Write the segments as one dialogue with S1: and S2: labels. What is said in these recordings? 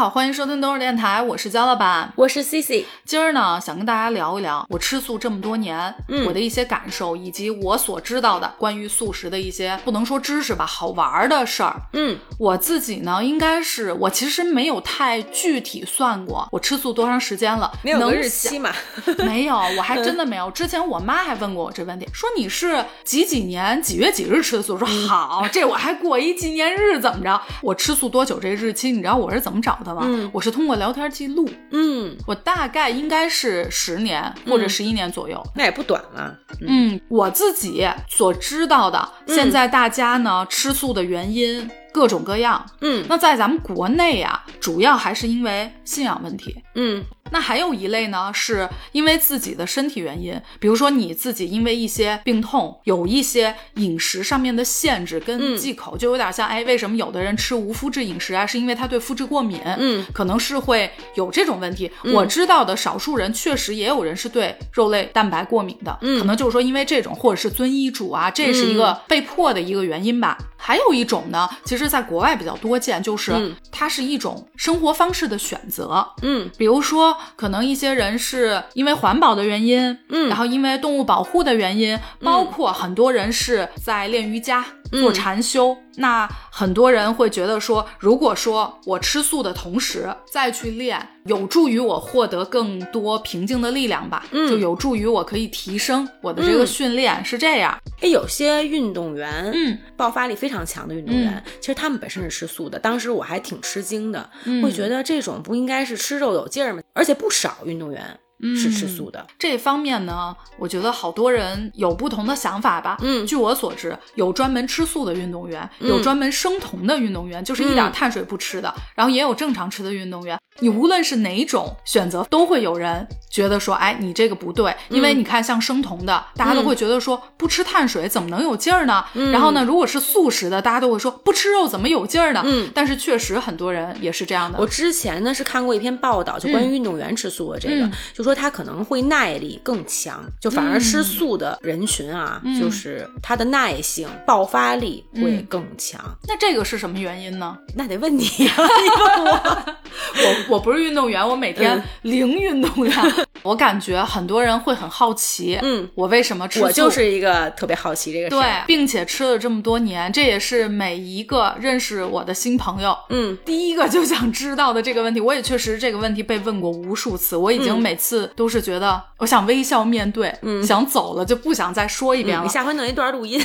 S1: 好，欢迎收听东日电台，我是焦老板，
S2: 我是 CC。
S1: 今儿呢，想跟大家聊一聊我吃素这么多年，
S2: 嗯
S1: 我的一些感受，以及我所知道的关于素食的一些不能说知识吧，好玩的事儿。
S2: 嗯
S1: 我自己呢，应该是我其实没有太具体算过我吃素多长时间了，
S2: 没有日期嘛？
S1: 没有，我还真的 没有。之前我妈还问过我这问题，说你是几几年几月几日吃的素？我说
S2: 嗯
S1: 好，这我还过一纪念日怎么着？我吃素多久这日期，你知道我是怎么找的吗？
S2: 嗯
S1: 我是通过聊天记录，
S2: 嗯，
S1: 我大概应该是十年或者十一年左右。
S2: 那也不短了。
S1: 嗯，我自己所知道的，
S2: 嗯
S1: 现在大家呢吃素的原因各种各样。
S2: 嗯
S1: 那在咱们国内啊，主要还是因为信仰问题。
S2: 嗯
S1: 那还有一类呢，是因为自己的身体原因，比如说你自己因为一些病痛，有一些饮食上面的限制跟
S2: 嗯
S1: 忌口，就有点像哎，为什么有的人吃无麸质饮食啊？是因为他对麸质过敏，
S2: 嗯，
S1: 可能是会有这种问题。我知道的少数人确实也有人是对肉类蛋白过敏的，
S2: 嗯
S1: 可能就是说因为这种，或者是遵医嘱啊，这是一个被迫的一个原因吧。还有一种呢，其实在国外比较多见，就是
S2: 嗯。
S1: 它是一种生活方式的选择。
S2: 嗯。
S1: 比如说，可能一些人是因为环保的原因，
S2: 嗯。
S1: 然后因为动物保护的原因，包括很多人是在练瑜伽、做禅修。那很多人会觉得说，如果说我吃素的同时再去练，有助于我获得更多平静的力量吧，
S2: 嗯
S1: 就有助于我可以提升我的这个
S2: 嗯
S1: 训练，是这样。
S2: 哎，有些运动员，
S1: 嗯，
S2: 爆发力非常强的运动员，其实他们本身是吃素的。当时我还挺吃惊的，
S1: 嗯
S2: 会觉得这种不应该是吃肉有劲儿吗？而且不少运动员是吃素的。
S1: 这方面呢，我觉得好多人有不同的想法吧。
S2: 嗯
S1: 据我所知，有专门吃素的运动员，
S2: 嗯
S1: 有专门生酮的运动员，就是一点碳水不吃的，然后也有正常吃的运动员。你无论是哪种选择，都会有人觉得说，哎，你这个不对，因为你看像生酮的，大家都会觉得说不吃碳水怎么能有劲儿呢？然后呢，如果是素食的，大家都会说不吃肉怎么有劲儿呢？
S2: 嗯
S1: 但是确实很多人也是这样的。
S2: 我之前呢是看过一篇报道，就关于运动员吃素的这个，
S1: 嗯
S2: 就说他可能会耐力更强，就反而吃素的人群啊，
S1: 嗯
S2: 就是他的耐性、爆发力会更强。
S1: 那这个是什么原因呢？
S2: 那得问你呀、你问我。
S1: 我我不是运动员，我每天
S2: 嗯
S1: 零运动量。我感觉很多人会很好奇，
S2: 嗯，
S1: 我为什么吃素？
S2: 我就是一个特别好奇这个事
S1: 对。，并且吃了这么多年，这也是每一个认识我的新朋友，
S2: 嗯，
S1: 第一个就想知道的这个问题。我也确实这个问题被问过无数次，我已经
S2: 嗯
S1: 每次都是觉得我想微笑面对，
S2: 嗯
S1: 想走了就不想再说一遍了。
S2: 你下回弄一段录音，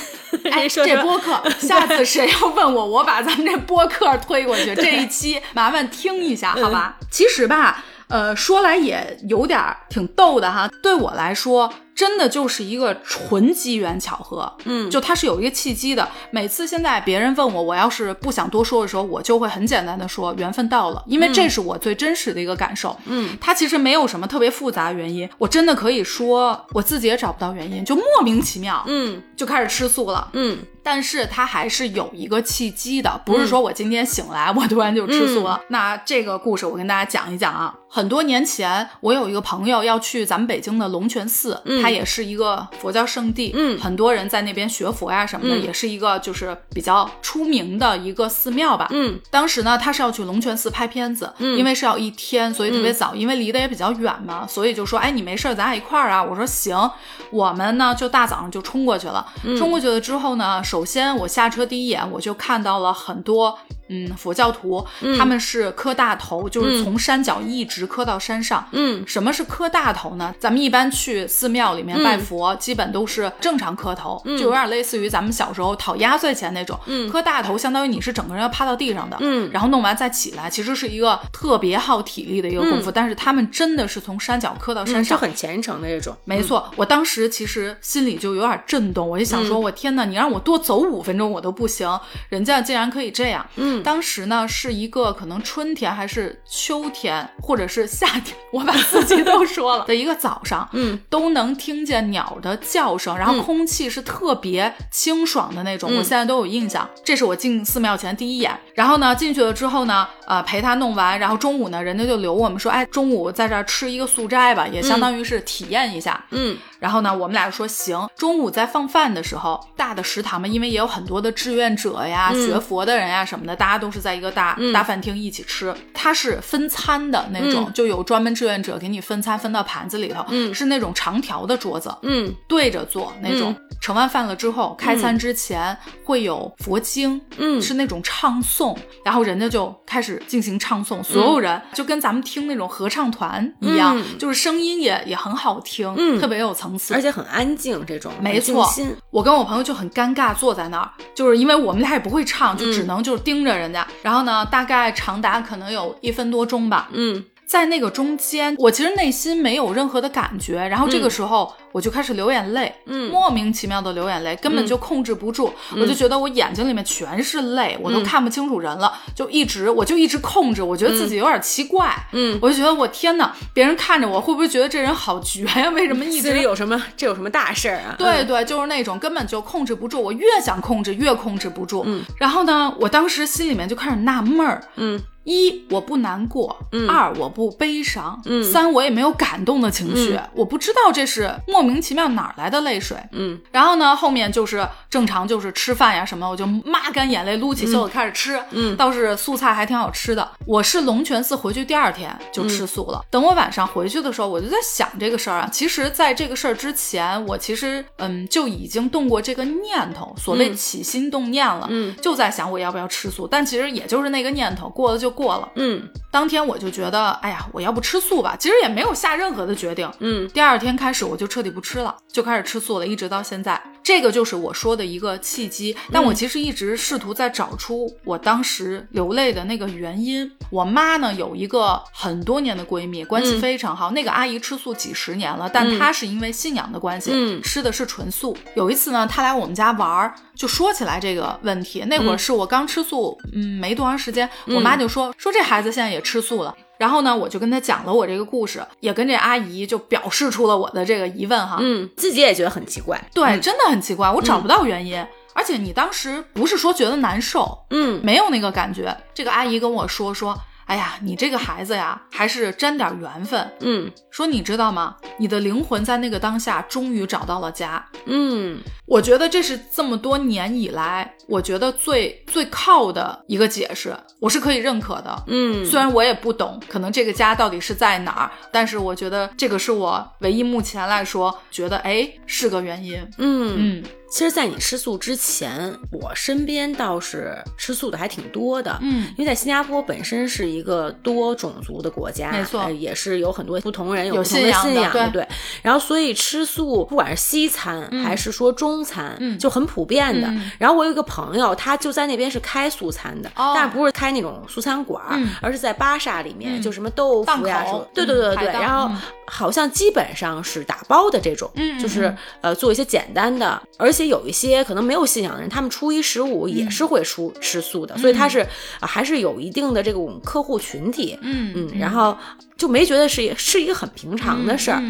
S1: 哎，这播客，下次谁要问我，我把咱们这播客推过去。这一期麻烦听一下，好吧？其实吧，呃，说来也有点儿挺逗的哈。对我来说，真的就是一个纯机缘巧合。
S2: 嗯
S1: 就它是有一个契机的。每次现在别人问我，我要是不想多说的时候，我就会很简单的说缘分到了，因为这是我最真实的一个感受。
S2: 嗯，
S1: 它其实没有什么特别复杂的原因，我真的可以说我自己也找不到原因，就莫名其妙，
S2: 嗯
S1: 就开始吃素了。
S2: 嗯
S1: 但是它还是有一个契机的，不是说我今天醒来、我突然就吃素了。那这个故事我跟大家讲一讲啊。很多年前，我有一个朋友要去咱们北京的龙泉寺，它也是一个佛教圣地，
S2: 嗯
S1: 很多人在那边学佛呀什么的，
S2: 嗯
S1: 也是一个就是比较出名的一个寺庙吧。
S2: 嗯
S1: 当时呢，他是要去龙泉寺拍片子，
S2: 嗯
S1: 因为是要一天，所以特别早，因为离得也比较远嘛，所以就说，哎，你没事儿，咱俩一块儿啊。我说行，我们呢就大早上就冲过去了。
S2: 嗯
S1: 冲过去了之后呢，首先我下车第一眼我就看到了很多。嗯，佛教徒、他们是磕大头，就是从山脚一直磕到山上。
S2: 嗯
S1: 什么是磕大头呢？咱们一般去寺庙里面拜佛，基本都是正常磕头，就有点类似于咱们小时候讨压岁钱那种。
S2: 嗯
S1: 磕大头相当于你是整个人要趴到地上的，
S2: 嗯
S1: 然后弄完再起来，其实是一个特别耗体力的一个功夫。但是他们真的是从山脚磕到山上，
S2: 很虔诚的那种。
S1: 没错，我当时其实心里就有点震动，我就想说，我天呐，你让我多走五分钟我都不行，人家竟然可以这样。
S2: 嗯
S1: 当时呢是一个可能春天还是秋天，或者是夏天，我把四季都说了 的一个早上，
S2: 嗯，
S1: 都能听见鸟的叫声，然后空气是特别清爽的那种，我现在都有印象。这是我进寺庙前第一眼。然后呢，进去了之后呢，呃，陪他弄完，然后中午呢，人家就留我们说，哎，中午在这儿吃一个素斋吧，也相当于是体验一下。
S2: 嗯
S1: 然后呢，我们俩说行。中午在放饭的时候，大的食堂嘛，因为也有很多的志愿者呀、
S2: 嗯。
S1: 学佛的人呀什么的，大大家都是在一个大、
S2: 嗯。
S1: 大饭厅一起吃，它是分餐的那种，
S2: 嗯。
S1: 就有专门志愿者给你分餐分到盘子里头，
S2: 嗯。
S1: 是那种长条的桌子，
S2: 嗯。
S1: 对着坐那种。盛完饭了之后，开餐之前会有佛经，
S2: 嗯。
S1: 是那种唱诵，然后人家就开始进行唱诵，所有人就跟咱们听那种合唱团一样，
S2: 嗯。
S1: 就是声音也也很好听，
S2: 嗯。
S1: 特别有层次，
S2: 而且很安静，这种
S1: 没错我跟我朋友就很尴尬，坐在那儿，就是因为我们俩也不会唱，就只
S2: 嗯
S1: 能就是盯着人家。然后呢，大概长达可能有一分多钟吧，
S2: 嗯
S1: 在那个中间，我其实内心没有任何的感觉。然后这个时候我就开始流眼泪，
S2: 嗯
S1: 莫名其妙的流眼泪，根本就控制不住。我就觉得我眼睛里面全是泪，我都看不清楚人了，就一直我就一直控制，我觉得自己有点奇怪。
S2: 嗯，
S1: 我就觉得我天哪，别人看着我会不会觉得这人好绝呀？为什么一直
S2: 有什么？这有什么大事儿啊？
S1: 对对，就是那种根本就控制不住，我越想控制越控制不住。
S2: 嗯，
S1: 然后呢，我当时心里面就开始纳闷儿，
S2: 嗯
S1: 一我不难过，
S2: 嗯
S1: 二我不悲伤，
S2: 嗯
S1: 三我也没有感动的情绪，我不知道这是莫名其妙哪儿来的泪水。
S2: 嗯
S1: 然后呢，后面就是正常就是吃饭呀什么，我就抹干眼泪，撸起袖子开始吃。
S2: 嗯
S1: 倒是素菜还挺好吃的。我是龙泉寺回去第二天就吃素了。等我晚上回去的时候，我就在想这个事儿啊。其实，在这个事儿之前，我其实嗯就已经动过这个念头，所谓
S2: 嗯
S1: 起心动念了，
S2: 嗯
S1: 就在想我要不要吃素。但其实也就是那个念头，过了就过了。
S2: 嗯
S1: 当天我就觉得，哎呀，我要不吃素吧，其实也没有下任何的决定。
S2: 嗯
S1: 第二天开始我就彻底不吃了，就开始吃素了，一直到现在。这个就是我说的一个契机，但我其实一直试图在找出我当时流泪的那个原因。我妈呢有一个很多年的闺蜜，关系
S2: 嗯
S1: 非常好，那个阿姨吃素几十年了，但她是因为信仰的关系，
S2: 嗯
S1: 吃的是纯素。有一次呢，她来我们家玩儿，就说起来这个问题。那会儿是我刚吃素，嗯，没多长时间，我妈就说、说这孩子现在也吃素了。然后呢，我就跟他讲了我这个故事，也跟这阿姨就表示出了我的这个疑问哈。
S2: 嗯，自己也觉得很奇怪。
S1: 对，真的很奇怪，我找不到原因。而且你当时不是说觉得难受，
S2: 嗯
S1: 没有那个感觉。这个阿姨跟我说说，哎呀，你这个孩子呀，还是沾点缘分。
S2: 嗯
S1: 说你知道吗？你的灵魂在那个当下终于找到了家。
S2: 嗯
S1: 我觉得这是这么多年以来，我觉得最最靠的一个解释，我是可以认可的。
S2: 嗯，
S1: 虽然我也不懂，可能这个家到底是在哪儿，但是我觉得这个是我唯一目前来说觉得哎是个原因。
S2: 嗯
S1: 嗯
S2: 其实，在你吃素之前，我身边倒是吃素的还挺多的。
S1: 嗯
S2: 因为在新加坡本身是一个多种族的国家，
S1: 没错
S2: 呃也是有很多不同人
S1: 有
S2: 不同
S1: 信仰的
S2: 信仰
S1: 对
S2: 对。然后，所以吃素，不管是西餐、还是说中餐，
S1: 嗯
S2: 就很普遍的。
S1: 嗯
S2: 然后我有一个朋友，他就在那边是开素餐的，
S1: 哦
S2: 但不是开那种素餐馆而是在巴萨里面，
S1: 嗯
S2: 就什么豆腐呀什么，对对对对对。
S1: 嗯
S2: 然后
S1: 嗯
S2: 好像基本上是打包的这种，
S1: 嗯嗯
S2: 就是
S1: 嗯
S2: 呃做一些简单的，而且有一些可能没有信仰的人，他们初一十五也是会出吃素的，所以他是、呃还是有一定的这种客户群体，
S1: 嗯
S2: 嗯，然后就没觉得是是一个很平常的事儿。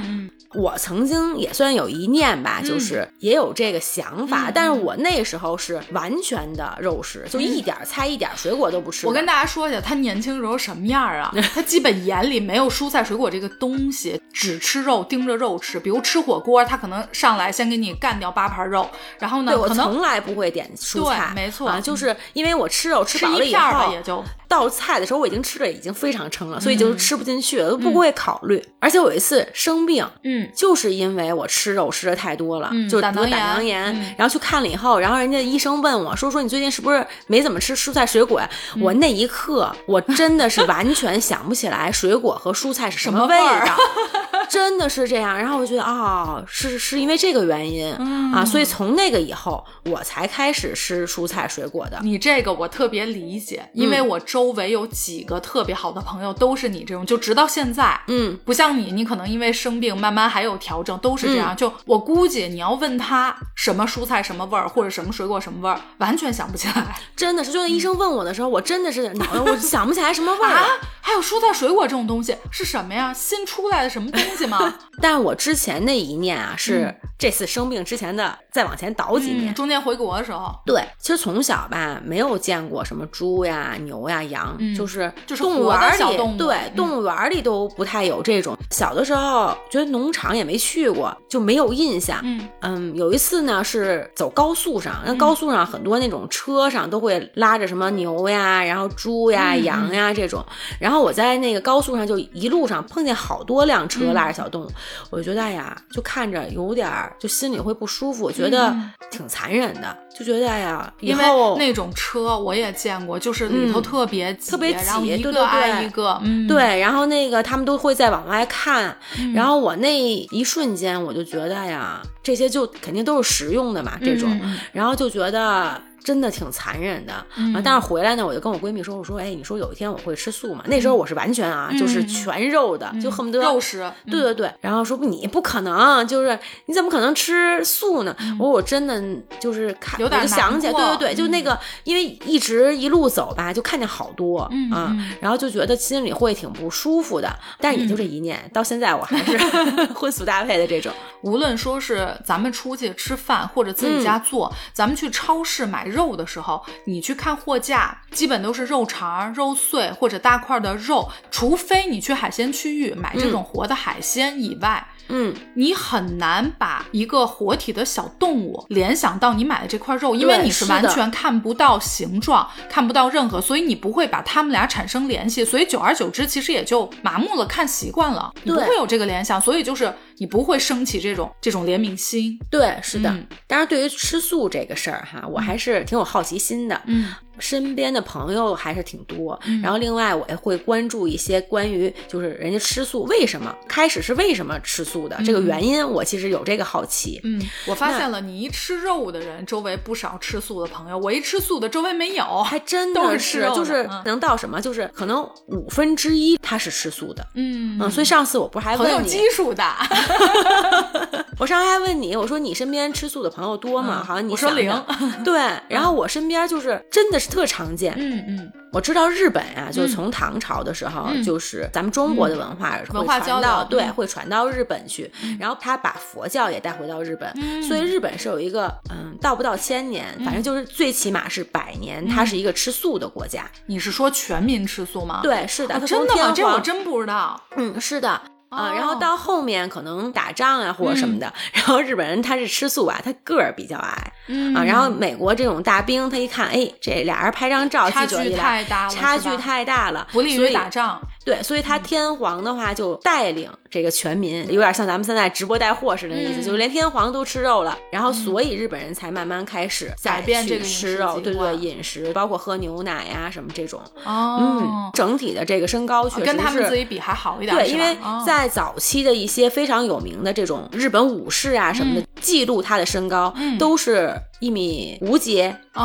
S2: 我曾经也算有一念吧，就是也有这个想法，
S1: 嗯
S2: 但是我那时候是完全的肉食，就一点儿菜一点儿水果都不吃。
S1: 我跟大家说一下，他年轻时候什么样啊？他基本眼里没有蔬菜水果这个东西，只吃肉，盯着肉吃。比如吃火锅，他可能上来先给你干掉八盘肉，然后呢，
S2: 对我从来不会点蔬菜，
S1: 对没错
S2: 啊，就是因为我吃肉吃
S1: 吃
S2: 饱了以
S1: 一片儿吧，
S2: 后
S1: 也，就
S2: 到菜的时候我已经吃的已经非常撑了，所以
S1: 嗯。
S2: 就吃不进去了，都不会考虑。而且我有一次生病，
S1: 嗯。
S2: 就是因为我吃肉吃的太多了，
S1: 嗯
S2: 就得胆
S1: 胆囊
S2: 囊炎，
S1: 嗯。
S2: 然后去看了以后，然后人家医生问我说说你最近是不是没怎么吃蔬菜水果我那一刻我真的是完全想不起来水果和蔬菜是什
S1: 么味儿
S2: 道，真的是这样。然后我就觉得啊、是是因为这个原因、
S1: 嗯
S2: 啊，所以从那个以后我才开始吃蔬菜水果的。
S1: 你这个我特别理解，因为我周围有几个特别好的朋友都是你这种，就直到现在，
S2: 嗯，
S1: 不像你，你可能因为生病慢慢还有调整，都是这
S2: 嗯
S1: 样。就我估计你要问他什么蔬菜什么味儿，或者什么水果什么味儿，完全想不起来
S2: 真的是，就那医生问我的时候，我真的是脑袋我想不起来什么味儿了。
S1: 啊。还有蔬菜水果这种东西是什么呀？新出来的什么东系吗？
S2: 但是我之前那一念啊，是这次生病之前的，再往前倒几年。
S1: 嗯中间回国的时候，
S2: 对，其实从小吧，没有见过什么猪呀、牛呀、羊，
S1: 嗯
S2: 就是
S1: 就是
S2: 动物园里，
S1: 动物
S2: 对，
S1: 嗯
S2: 动物园里都不太有这种。小的时候觉得农场也没去过，就没有印象。
S1: 嗯
S2: 嗯，有一次呢是走高速上，那高速上很多那种车上都会拉着什么牛呀，然后猪呀、
S1: 嗯
S2: 羊呀这种。然后我在那个高速上就一路上碰见好多辆车拉着小动物，我就觉得哎呀，就看着有点儿，就心里会不舒服，觉得
S1: 嗯。
S2: 挺残忍的，就觉得哎呀，以
S1: 因为
S2: 后
S1: 那种车我也见过，就是里头
S2: 嗯
S1: 特别挤，
S2: 特别
S1: 然后一个
S2: 挤对对对
S1: 挨一个，嗯，
S2: 对，然后那个他们都会再往外看，
S1: 嗯。
S2: 然后我那一瞬间我就觉得呀，这些就肯定都是实用的嘛，这种，然后就觉得。真的挺残忍的、
S1: 嗯
S2: 啊！但是回来呢，我就跟我闺蜜说：“我说，哎，你说有一天我会吃素吗？那时候我是完全啊，
S1: 嗯
S2: 就是全肉的，就恨不得
S1: 肉食，
S2: 对对对，然后说你不可能，就是你怎么可能吃素呢？我说我真的就是看，
S1: 有点
S2: 就想起来，对对对，就那个，因为一直一路走吧，就看见好多、
S1: 嗯
S2: 啊
S1: 嗯，
S2: 然后就觉得心里会挺不舒服的。但是也就这一念，到现在我还是 荤素搭配的这种。
S1: 无论说是咱们出去吃饭，或者自己
S2: 嗯
S1: 家做，咱们去超市买肉的时候，你去看货架，基本都是肉肠、肉碎或者大块的肉，除非你去海鲜区域买这种活的海鲜以外。
S2: 嗯，
S1: 你很难把一个活体的小动物联想到你买的这块肉，因为你是完全看不到形状，看不到任何，所以你不会把它们俩产生联系，所以久而久之，其实也就麻木了，看习惯了，你不会有这个联想，所以就是你不会升起这种这种怜悯心。
S2: 对，是的。
S1: 嗯
S2: 当然，对于吃素这个事儿哈，我还是挺有好奇心的。
S1: 嗯
S2: 身边的朋友还是挺多，然后另外我也会关注一些关于就是人家吃素为什么开始是为什么吃素的、这个原因，我其实有这个好奇。
S1: 嗯，我发现了，你一吃肉的人，周围不少吃素的朋友；我一吃素的，周围没有。
S2: 还真
S1: 都
S2: 的
S1: 是吃肉的
S2: 就是
S1: 嗯
S2: 能到什么，就是可能五分之一他是吃素的，
S1: 嗯
S2: 嗯，所以上次我不是还问你，
S1: 基数大。
S2: 我上回还问你，我说你身边吃素的朋友多吗？
S1: 嗯
S2: 好像你
S1: 我说零。
S2: 对，然后我身边就是真的是特常见，
S1: 嗯。嗯
S2: 我知道日本啊，就是从唐朝的时候，
S1: 嗯。
S2: 就是咱们中国的文化会
S1: 文化交
S2: 传到，对，
S1: 嗯
S2: 会传到日本去，然后他把佛教也带回到日本，
S1: 嗯。
S2: 所以日本是有一个嗯，到不到千年，反正就是最起码是百年，
S1: 嗯。
S2: 它是一个吃素的国家。
S1: 你是说全民吃素吗？
S2: 对，是的，
S1: 啊，真的吗？这我真不知道。
S2: 嗯，是的。啊、然后
S1: 哦
S2: 到后面可能打仗啊或者什么的，然后日本人他是吃素啊，他个儿比较矮，
S1: 嗯
S2: 啊，然后美国这种大兵，他一看，哎，这俩人拍张照，
S1: 差距
S2: 记者一来
S1: 太大了
S2: 差距太大了，
S1: 不利于打仗。
S2: 对，所以他天皇的话就带领这个全民，有点像咱们现在直播带货似的意思，
S1: 嗯。
S2: 就是连天皇都吃肉了，然后所以日本人才慢慢开始
S1: 改变这个
S2: 吃肉，对对，饮食包括喝牛奶呀、什么这种，
S1: 哦。
S2: 嗯，，整体的这个身高确实
S1: 跟他们
S2: 是
S1: 自己比还好一点。
S2: 对，因为
S1: 哦。
S2: 在早期的一些非常有名的这种日本武士啊什么的，
S1: 嗯。
S2: 记录他的身高、
S1: 嗯。
S2: 都是一米五几，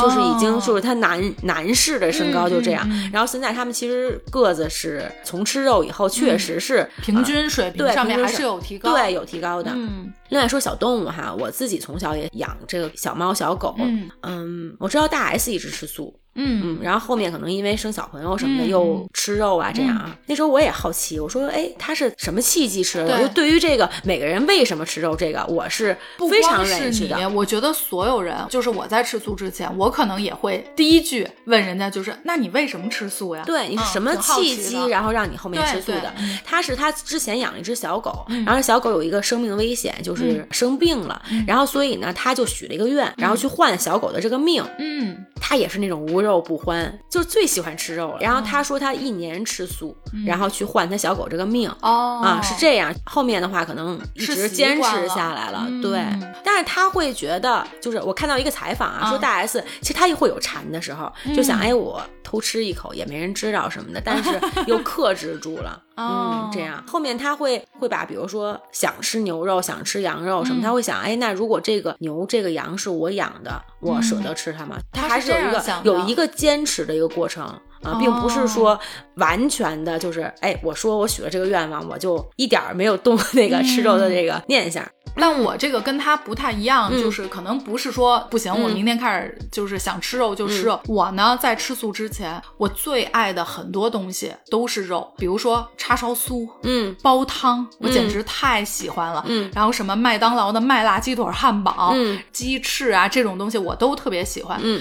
S2: 就是已经
S1: 哦
S2: 就是他男男士的身高就这样。
S1: 嗯嗯嗯
S2: 然后现在他们其实个子是从吃肉以后确实是、
S1: 平均水平
S2: 对
S1: 上面还
S2: 是
S1: 是有提高。
S2: 对，有提高的。
S1: 嗯
S2: 另外说小动物哈，我自己从小也养这个小猫小狗，
S1: 嗯
S2: 嗯我知道大 S 一直吃素，
S1: 嗯
S2: 嗯，然后后面可能因为生小朋友什么的，
S1: 嗯
S2: 又吃肉啊，这样啊。那时候我也好奇，我说，哎，他是什么契机吃的？
S1: 对
S2: 就对于这个每个人为什么吃肉，这个我是
S1: 不
S2: 非常认识的。，
S1: 我觉得所有人，就是我在吃素之前，我可能也会第一句问人家就是，那你为什么吃素呀？
S2: 对你什么契机，然后让你后面吃素的？他是他之前养了一只小狗，然后小狗有一个生命危险，就是生病了，
S1: 嗯
S2: 然后所以呢，他就许了一个愿，然后去换小狗的这个命。
S1: 嗯
S2: 他也是那种无肉不欢，就最喜欢吃肉了。然后他说他一年吃素，然后去换他小狗这个命。
S1: 哦
S2: 啊，是这样。后面的话可能一直坚持下来了，
S1: 嗯
S2: 对。但是他会觉得，就是我看到一个采访啊，说
S1: 嗯
S2: 大 S 其实他也会有馋的时候，就想哎，我偷吃一口也没人知道什么的，但是又克制住了。
S1: 哦
S2: 嗯，这样后面他会会把，比如说想吃牛肉、想吃羊肉什么，
S1: 嗯
S2: 他会想，哎，那如果这个牛、这个羊是我养的，我舍得吃它吗？他
S1: 他
S2: 还是有一个有一个坚持的一个过程。啊，并不是说完全的，就是哎，我说我许了这个愿望，我就一点儿没有动那个吃肉的这个念想。
S1: 但我这个跟他不太一样，就是可能不是说不行，我明天开始就是想吃肉就吃肉。我呢，在吃素之前，我最爱的很多东西都是肉，比如说叉烧酥，
S2: 嗯，
S1: 煲汤，我简直太喜欢了。
S2: 嗯，
S1: 然后什么麦当劳的麦辣鸡腿汉堡，
S2: 嗯，
S1: 鸡翅啊这种东西我都特别喜欢。
S2: 嗯。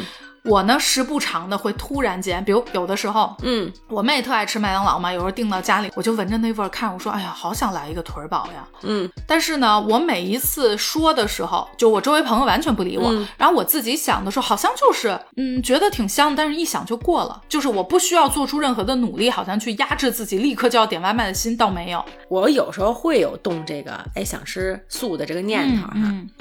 S1: 我呢，时不常的会突然间，比如有的时候，
S2: 嗯，
S1: 我妹特爱吃麦当劳嘛，有时候订到家里，我就闻着那味儿，看我说，哎呀，好想来一个腿儿堡呀，
S2: 嗯。
S1: 但是呢，我每一次说的时候，就我周围朋友完全不理我，然后我自己想的时候，好像就是，嗯，觉得挺香，但是一想就过了，就是我不需要做出任何的努力，好像去压制自己，立刻就要点外卖的心倒没有。
S2: 我有时候会有动这个，哎，想吃素的这个念头哈，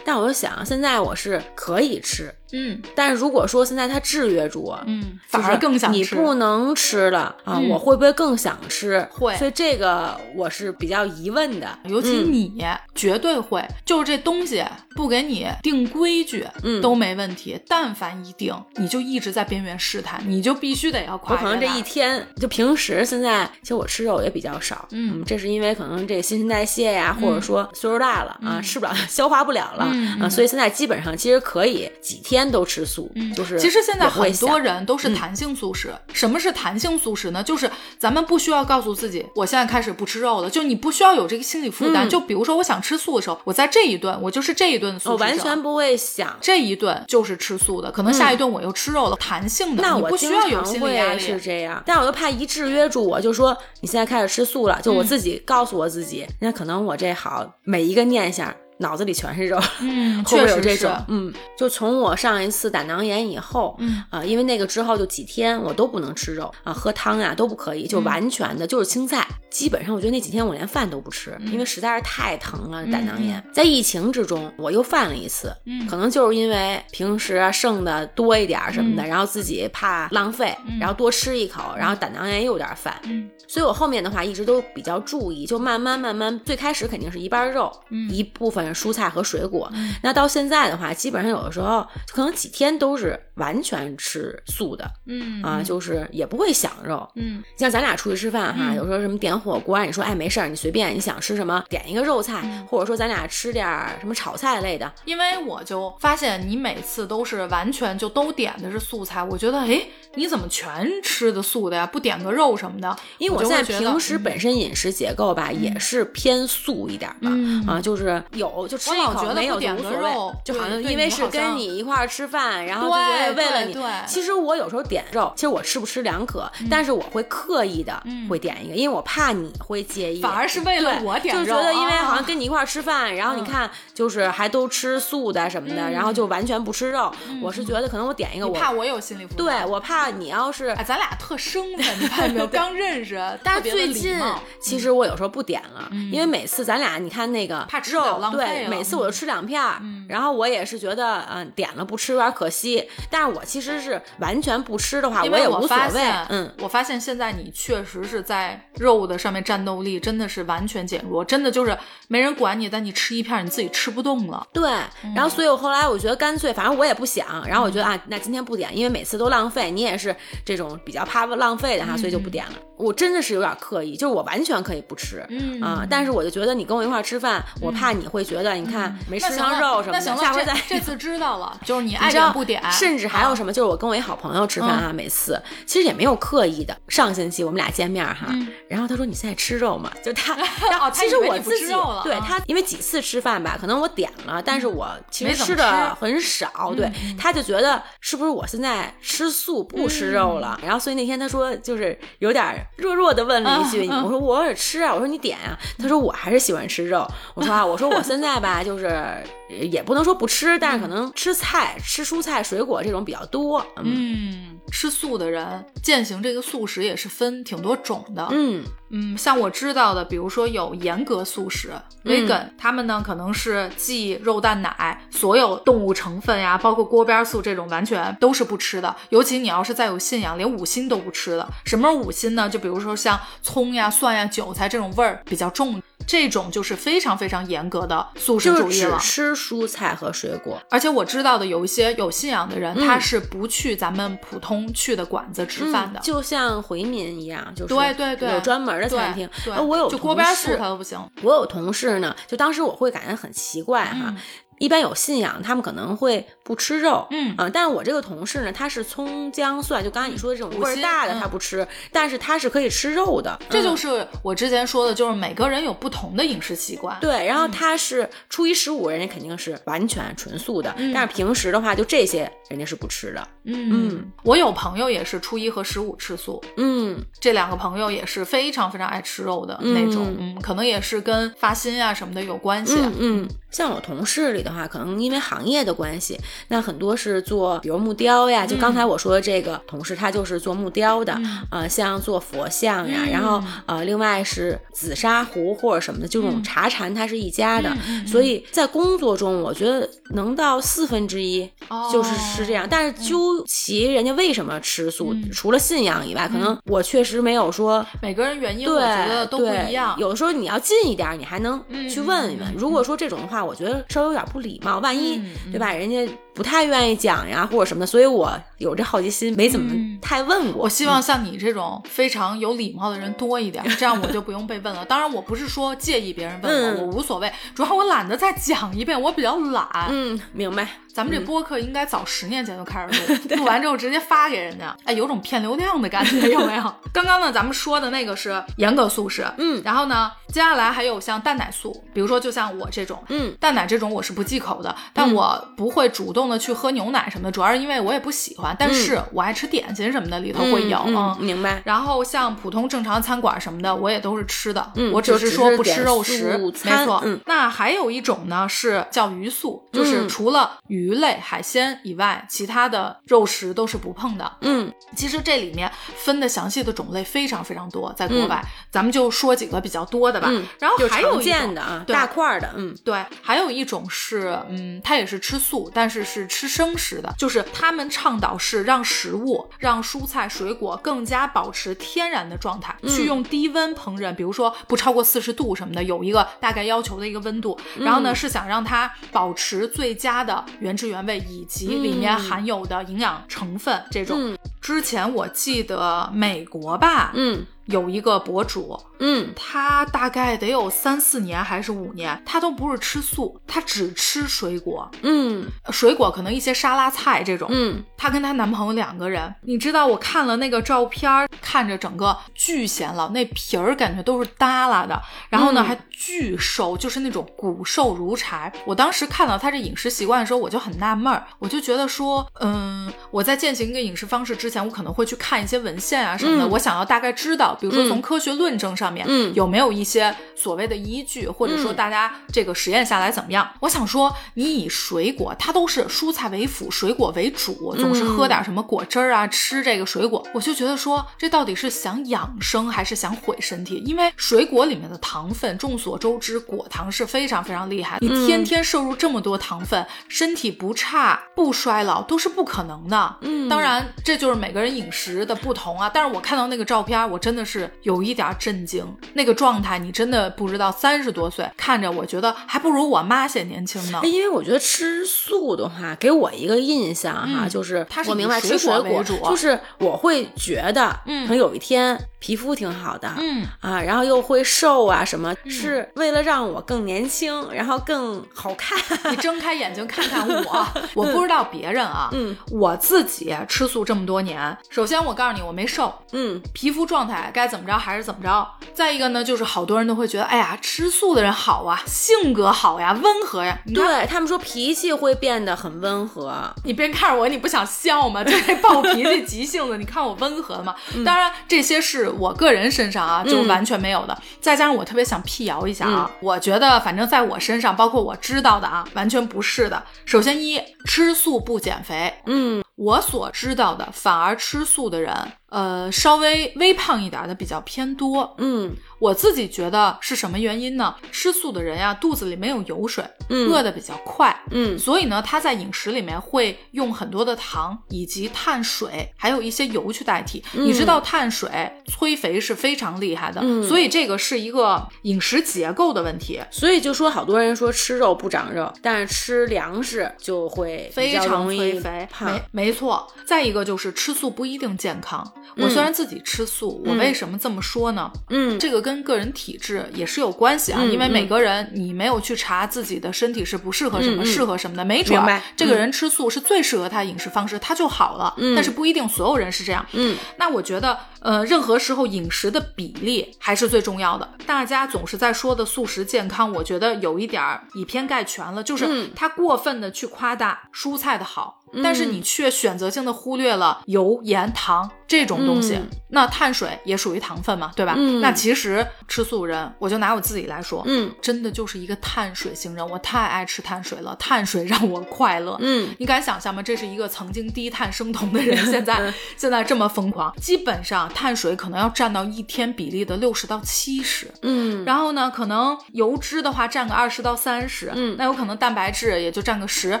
S2: 但我就想，现在我是可以吃。
S1: 嗯，
S2: 但是如果说现在它制约住我，
S1: 嗯，反而更想
S2: 吃，你不能吃了啊，我会不会更想吃？
S1: 会，
S2: 所以这个我是比较疑问的。
S1: 尤其你绝对会，就是这东西不给你定规矩，
S2: 嗯，
S1: 都没问题。但凡一定，你就一直在边缘试探，你就必须得要夸。
S2: 我可能这一天，就平时现在其实我吃肉也比较少，
S1: 嗯，
S2: 这是因为可能这个新陈代谢呀，或者说岁数大了啊，吃不了，消化不了了啊，所以现在基本上其实可以几天。都吃素，就是。
S1: 其实现在很多人都是弹性素食。什么是弹性素食呢？就是咱们不需要告诉自己，我现在开始不吃肉了，就你不需要有这个心理负担。就比如说，我想吃素的时候，我在这一顿，我就是这一顿素食
S2: 我完全不会想
S1: 这一顿就是吃素的，可能下一顿我又吃肉了。弹性的，
S2: 那
S1: 我不需要有心理压力。
S2: 是这样，但我又怕一制约住我，就说你现在开始吃素了，就我自己告诉我自己，那可能我这好每一个念想。脑子里全是肉，
S1: 嗯，
S2: 会不会有这种？嗯，就从我上一次胆囊炎以后，
S1: 嗯。
S2: 啊，因为那个之后就几天我都不能吃肉啊，喝汤呀都不可以，就完全的就是青菜。基本上我觉得那几天我连饭都不吃，因为实在是太疼了胆囊炎。在疫情之中，我又犯了一次，
S1: 嗯，
S2: 可能就是因为平时啊剩的多一点什么的，然后自己怕浪费，然后多吃一口，然后胆囊炎又有点犯，
S1: 嗯，
S2: 所以我后面的话一直都比较注意，就慢慢慢慢，最开始肯定是一半肉，一部分。蔬菜和水果，那到现在的话，基本上有的时候可能几天都是完全吃素的，
S1: 嗯
S2: 啊，就是也不会想肉，
S1: 嗯，
S2: 像咱俩出去吃饭哈，有时候什么点火锅，你说哎没事儿，你随便你想吃什么点一个肉菜，或者说咱俩吃点什么炒菜类的，
S1: 因为我就发现你每次都是完全就都点的是素菜，我觉得哎你怎么全吃的素的呀？不点个肉什么的？
S2: 因为我现在平时本身饮食结构吧也是偏素一点吧，啊，就是有。就吃一口没有
S1: 点
S2: 无所谓，就好像因为是跟你一块儿吃饭，然后就觉得为了你。其实我有时候点肉，其实我吃不吃两可，但是我会刻意的会点一个，因为我怕你会介意。
S1: 反而是为了我点
S2: 肉，就觉得因为好像跟你一块儿吃饭，然后你看就是还都吃素的什么的，然后就完全不吃肉。我是觉得可能我点一个，我
S1: 怕我有心理负担。
S2: 对我怕你要是，
S1: 哎，咱俩特生分，你看没有？刚认识，
S2: 但是最近其实我有时候不点了，因为每次咱俩你看那个
S1: 怕
S2: 肉对。每次我就吃两片儿，然后我也是觉得，嗯，点了不吃有点可惜。但是我其实是完全不吃的话，
S1: 我
S2: 也无所谓。
S1: 嗯，我发现现在你确实是在肉的上面战斗力真的是完全减弱，真的就是没人管你，但你吃一片你自己吃不动了。
S2: 对，然后所以我后来我觉得干脆，反正我也不想，然后我觉得啊，那今天不点，因为每次都浪费。你也是这种比较怕浪费的哈，所以就不点了。我真的是有点刻意，就是我完全可以不吃，
S1: 嗯
S2: 啊，但是我就觉得你跟我一块吃饭，我怕你会觉得，你看没吃上肉什么的。下回再
S1: 这次知道了，就是你 爱点不点。
S2: 甚至还有什么，就是我跟我一好朋友吃饭啊，每次其实也没有刻意的。上星期我们俩见面哈，然后他说你现在吃肉吗？就他，其实我自己对他，因为几次吃饭吧，可能我点了，但是我其实吃的很少。对，他就觉得是不是我现在吃素不吃肉了？然后所以那天他说就是有点。弱弱的问了一句：“我说我也吃啊。”我说你点啊。他说我还是喜欢吃肉。我说啊，我说我现在吧，就是也不能说不吃，但是可能吃菜、吃蔬菜、水果这种比较多。
S1: 嗯，吃素的人践行这个素食也是分挺多种的。
S2: 嗯
S1: 嗯，像我知道的，比如说有严格素食 （vegan），他们呢可能是忌肉、蛋、奶，所有动物成分呀，包括锅边素这种，完全都是不吃的。尤其你要是再有信仰，连五辛都不吃的。什么是五辛呢？就比如说像葱呀、蒜呀、韭菜这种味儿比较重。这种就是非常非常严格的素食主义了，
S2: 吃蔬菜和水果。
S1: 而且我知道的有一些有信仰的人，他是不去咱们普通去的馆子吃饭的，
S2: 就像回民一样，就是
S1: 对对对，
S2: 有专门的餐厅。
S1: 对，
S2: 我有
S1: 就锅边素他都不行。
S2: 我有同事呢，就当时我会感觉很奇怪哈。一般有信仰，他们可能会不吃肉，
S1: 嗯
S2: 啊，但是我这个同事呢，他是葱姜蒜，就刚才你说的这种味儿大的他不吃，但是他是可以吃肉的。
S1: 这就是我之前说的，就是每个人有不同的饮食习惯。
S2: 对，然后他是初一十五，人家肯定是完全纯素的，但是平时的话，就这些人家是不吃的。
S1: 嗯，我有朋友也是初一和十五吃素，
S2: 嗯，
S1: 这两个朋友也是非常非常爱吃肉的那种，嗯，可能也是跟发心啊什么的有关系。
S2: 嗯，像我同事里的话，可能因为行业的关系，那很多是做，比如木雕呀，就刚才我说的这个同事，他就是做木雕的，呃，像做佛像呀，然后呃，另外是紫砂壶或者什么的，这种茶禅，它是一家的，所以在工作中，我觉得能到四分之一就是是这样，但是究其人家为什么吃素？除了信仰以外，可能我确实没有说
S1: 每个人原因，我觉得都不一样。
S2: 有的时候你要近一点，你还能去问一问。如果说这种的话，我觉得稍微有点不礼貌，万一对吧？人家。不太愿意讲呀，或者什么的，所以我有这好奇心，没怎么太问过。
S1: 我希望像你这种非常有礼貌的人多一点，这样我就不用被问了。当然，我不是说介意别人问我，我无所谓，主要我懒得再讲一遍，我比较懒。
S2: 嗯，明白。
S1: 咱们这播客应该早十年前就开始录，录完之后直接发给人家，哎，有种骗流量的感觉，有没有？刚刚呢，咱们说的那个是严格素食，
S2: 嗯，
S1: 然后呢，接下来还有像蛋奶素，比如说就像我这种，
S2: 嗯，
S1: 蛋奶这种我是不忌口的，但我不会主动的去喝牛奶什么的，主要是因为我也不喜欢，但是我爱吃点心什么的，里头会有，
S2: 嗯，明白。
S1: 然后像普通正常餐馆什么的，我也都是吃的，
S2: 嗯，
S1: 我只
S2: 是
S1: 说不吃肉食，没错。
S2: 嗯，
S1: 那还有一种呢是叫鱼素，就是除了鱼类海鲜。以外，其他的肉食都是不碰的。
S2: 嗯，
S1: 其实这里面分的详细的种类非常非常多，在国外，咱们就说几个比较多的吧。嗯然后还有
S2: 一种的啊，大块的，嗯，
S1: 对，还有一种是，嗯，它也是吃素，但是是吃生食的，就是他们倡导是让食物、让蔬菜水果更加保持天然的状态，去用低温烹饪，比如说不超过四十度什么的，有一个大概要求的一个温度。然后呢，是想让它保持最佳的原汁原味以。及里面含有的营养成分，这种之前我记得美国吧，
S2: 嗯。
S1: 有一个博主，
S2: 嗯，
S1: 他大概得有三四年还是五年，他都不是吃素，他只吃水果，
S2: 嗯，
S1: 水果可能一些沙拉菜这种，
S2: 嗯，
S1: 她跟她男朋友两个人，你知道我看了那个照片，看着整个巨显老，那皮儿感觉都是耷拉的，然后呢还巨瘦，就是那种骨瘦如柴。我当时看到他这饮食习惯的时候，我就很纳闷儿，我就觉得说，嗯，我在践行一个饮食方式之前，我可能会去看一些文献啊什么的，我想要大概知道。比如说从科学论证上面，
S2: 嗯，
S1: 有没有一些所谓的依据，或者说大家这个实验下来怎么样？我想说，你以水果，它都是蔬菜为辅，水果为主，总是喝点什么果汁儿啊，吃这个水果，我就觉得说，这到底是想养生还是想毁身体？因为水果里面的糖分，众所周知，果糖是非常非常厉害，你天天摄入这么多糖分，身体不差不衰老都是不可能的。
S2: 嗯，
S1: 当然这就是每个人饮食的不同啊。但是我看到那个照片，我真的。是有一点震惊，那个状态你真的不知道。三十多岁看着，我觉得还不如我妈显年轻呢。
S2: 因为我觉得吃素的话，给我一个印象哈，就是我明白吃水果，就是我会觉得，可能有一天。皮肤挺好的，
S1: 嗯
S2: 啊，然后又会瘦啊，什么是为了让我更年轻，然后更好看。
S1: 你睁开眼睛看看我，我不知道别人啊，
S2: 嗯，
S1: 我自己吃素这么多年，首先我告诉你，我没瘦，
S2: 嗯，
S1: 皮肤状态该怎么着还是怎么着。再一个呢，就是好多人都会觉得，哎呀，吃素的人好啊，性格好呀，温和呀。
S2: 对他们说脾气会变得很温和。
S1: 你别看着我，你不想笑吗？这暴脾气、急性子，你看我温和吗？当然这些是。我个人身上啊，就完全没有的。再加上我特别想辟谣一下啊，我觉得反正在我身上，包括我知道的啊，完全不是的。首先一，吃素不减肥，
S2: 嗯，
S1: 我所知道的，反而吃素的人。呃，稍微微胖一点的比较偏多。
S2: 嗯，
S1: 我自己觉得是什么原因呢？吃素的人呀，肚子里没有油水，饿得比较快。
S2: 嗯，
S1: 所以呢，他在饮食里面会用很多的糖以及碳水，还有一些油去代替。你知道碳水催肥是非常厉害的，所以这个是一个饮食结构的问题。
S2: 所以就说好多人说吃肉不长肉，但是吃粮食就会
S1: 非常
S2: 催
S1: 肥。没没错。再一个就是吃素不一定健康。我虽然自己吃素，我为什么这么说呢？
S2: 嗯，
S1: 这个跟个人体质也是有关系啊。因为每个人你没有去查自己的身体是不适合什么，适合什么的，没准这个人吃素是最适合他饮食方式，他就好了。但是不一定所有人是这样。
S2: 嗯，
S1: 那我觉得，呃，任何时候饮食的比例还是最重要的。大家总是在说的素食健康，我觉得有一点以偏概全了，就是他过分的去夸大蔬菜的好。但是你却选择性的忽略了油、盐、糖这种东西，那碳水也属于糖分嘛，对吧？那其实吃素人，我就拿我自己来说，
S2: 嗯，
S1: 真的就是一个碳水型人，我太爱吃碳水了，碳水让我快乐。
S2: 嗯，
S1: 你敢想象吗？这是一个曾经低碳生酮的人，现在 现在这么疯狂，基本上碳水可能要占到一天比例的六十到七十，
S2: 嗯，
S1: 然后呢，可能油脂的话占个二十到三十，嗯，那有可能蛋白质也就占个十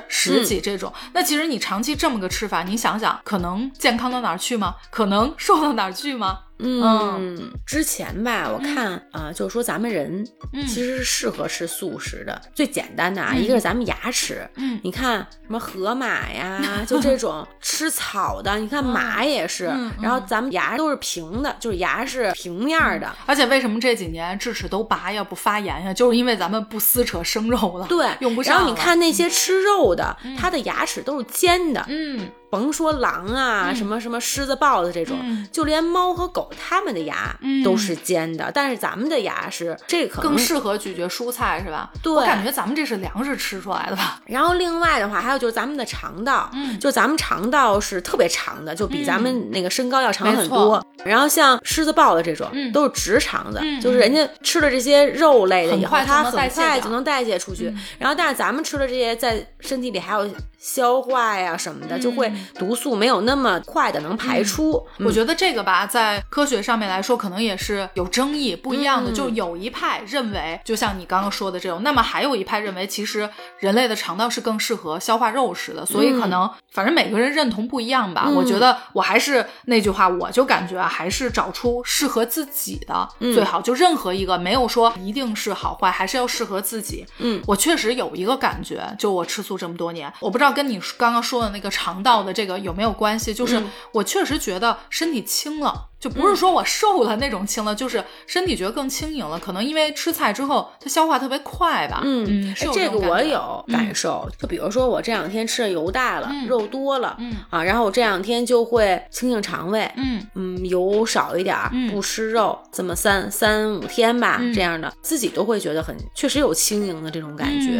S1: 十几这种，那其实你。长期这么个吃法，你想想，可能健康到哪儿去吗？可能瘦到哪儿去吗？
S2: 嗯，之前吧，我看啊，就是说咱们人其实是适合吃素食的。最简单的啊，一个是咱们牙齿，
S1: 嗯，
S2: 你看什么河马呀，就这种吃草的，你看马也是。然后咱们牙都是平的，就是牙是平面的。
S1: 而且为什么这几年智齿都拔呀，不发炎呀？就是因为咱们不撕扯生肉了，
S2: 对，
S1: 用不上。
S2: 然后你看那些吃肉的，他的牙齿都是尖的，
S1: 嗯。
S2: 甭说狼啊，什么什么狮子、豹子这种，就连猫和狗，它们的牙都是尖的。但是咱们的牙是这可
S1: 能更适合咀嚼蔬菜，是吧？
S2: 对，
S1: 我感觉咱们这是粮食吃出来的吧。
S2: 然后另外的话，还有就是咱们的肠道，
S1: 嗯，
S2: 就咱们肠道是特别长的，就比咱们那个身高要长很多。然后像狮子、豹子这种，都是直肠子，就是人家吃了这些肉类的以后，它很快就能代谢出去。然后但是咱们吃的这些在身体里还有消化呀什么的，就会。毒素没有那么快的能排出，
S1: 我觉得这个吧，在科学上面来说，可能也是有争议，不一样的。就有一派认为，就像你刚刚说的这种，那么还有一派认为，其实人类的肠道是更适合消化肉食的。所以可能，反正每个人认同不一样吧。我觉得我还是那句话，我就感觉还是找出适合自己的最好。就任何一个没有说一定是好坏，还是要适合自己。
S2: 嗯，
S1: 我确实有一个感觉，就我吃素这么多年，我不知道跟你刚刚说的那个肠道的。这个有没有关系？就是我确实觉得身体轻了。就不是说我瘦了那种轻了，就是身体觉得更轻盈了。可能因为吃菜之后，它消化特别快吧。
S2: 嗯，
S1: 这
S2: 个我有感受。就比如说我这两天吃的油大了，肉多了，
S1: 嗯
S2: 啊，然后我这两天就会清清肠胃。
S1: 嗯
S2: 嗯，油少一点，不吃肉，这么三三五天吧，这样的自己都会觉得很确实有轻盈的这种感觉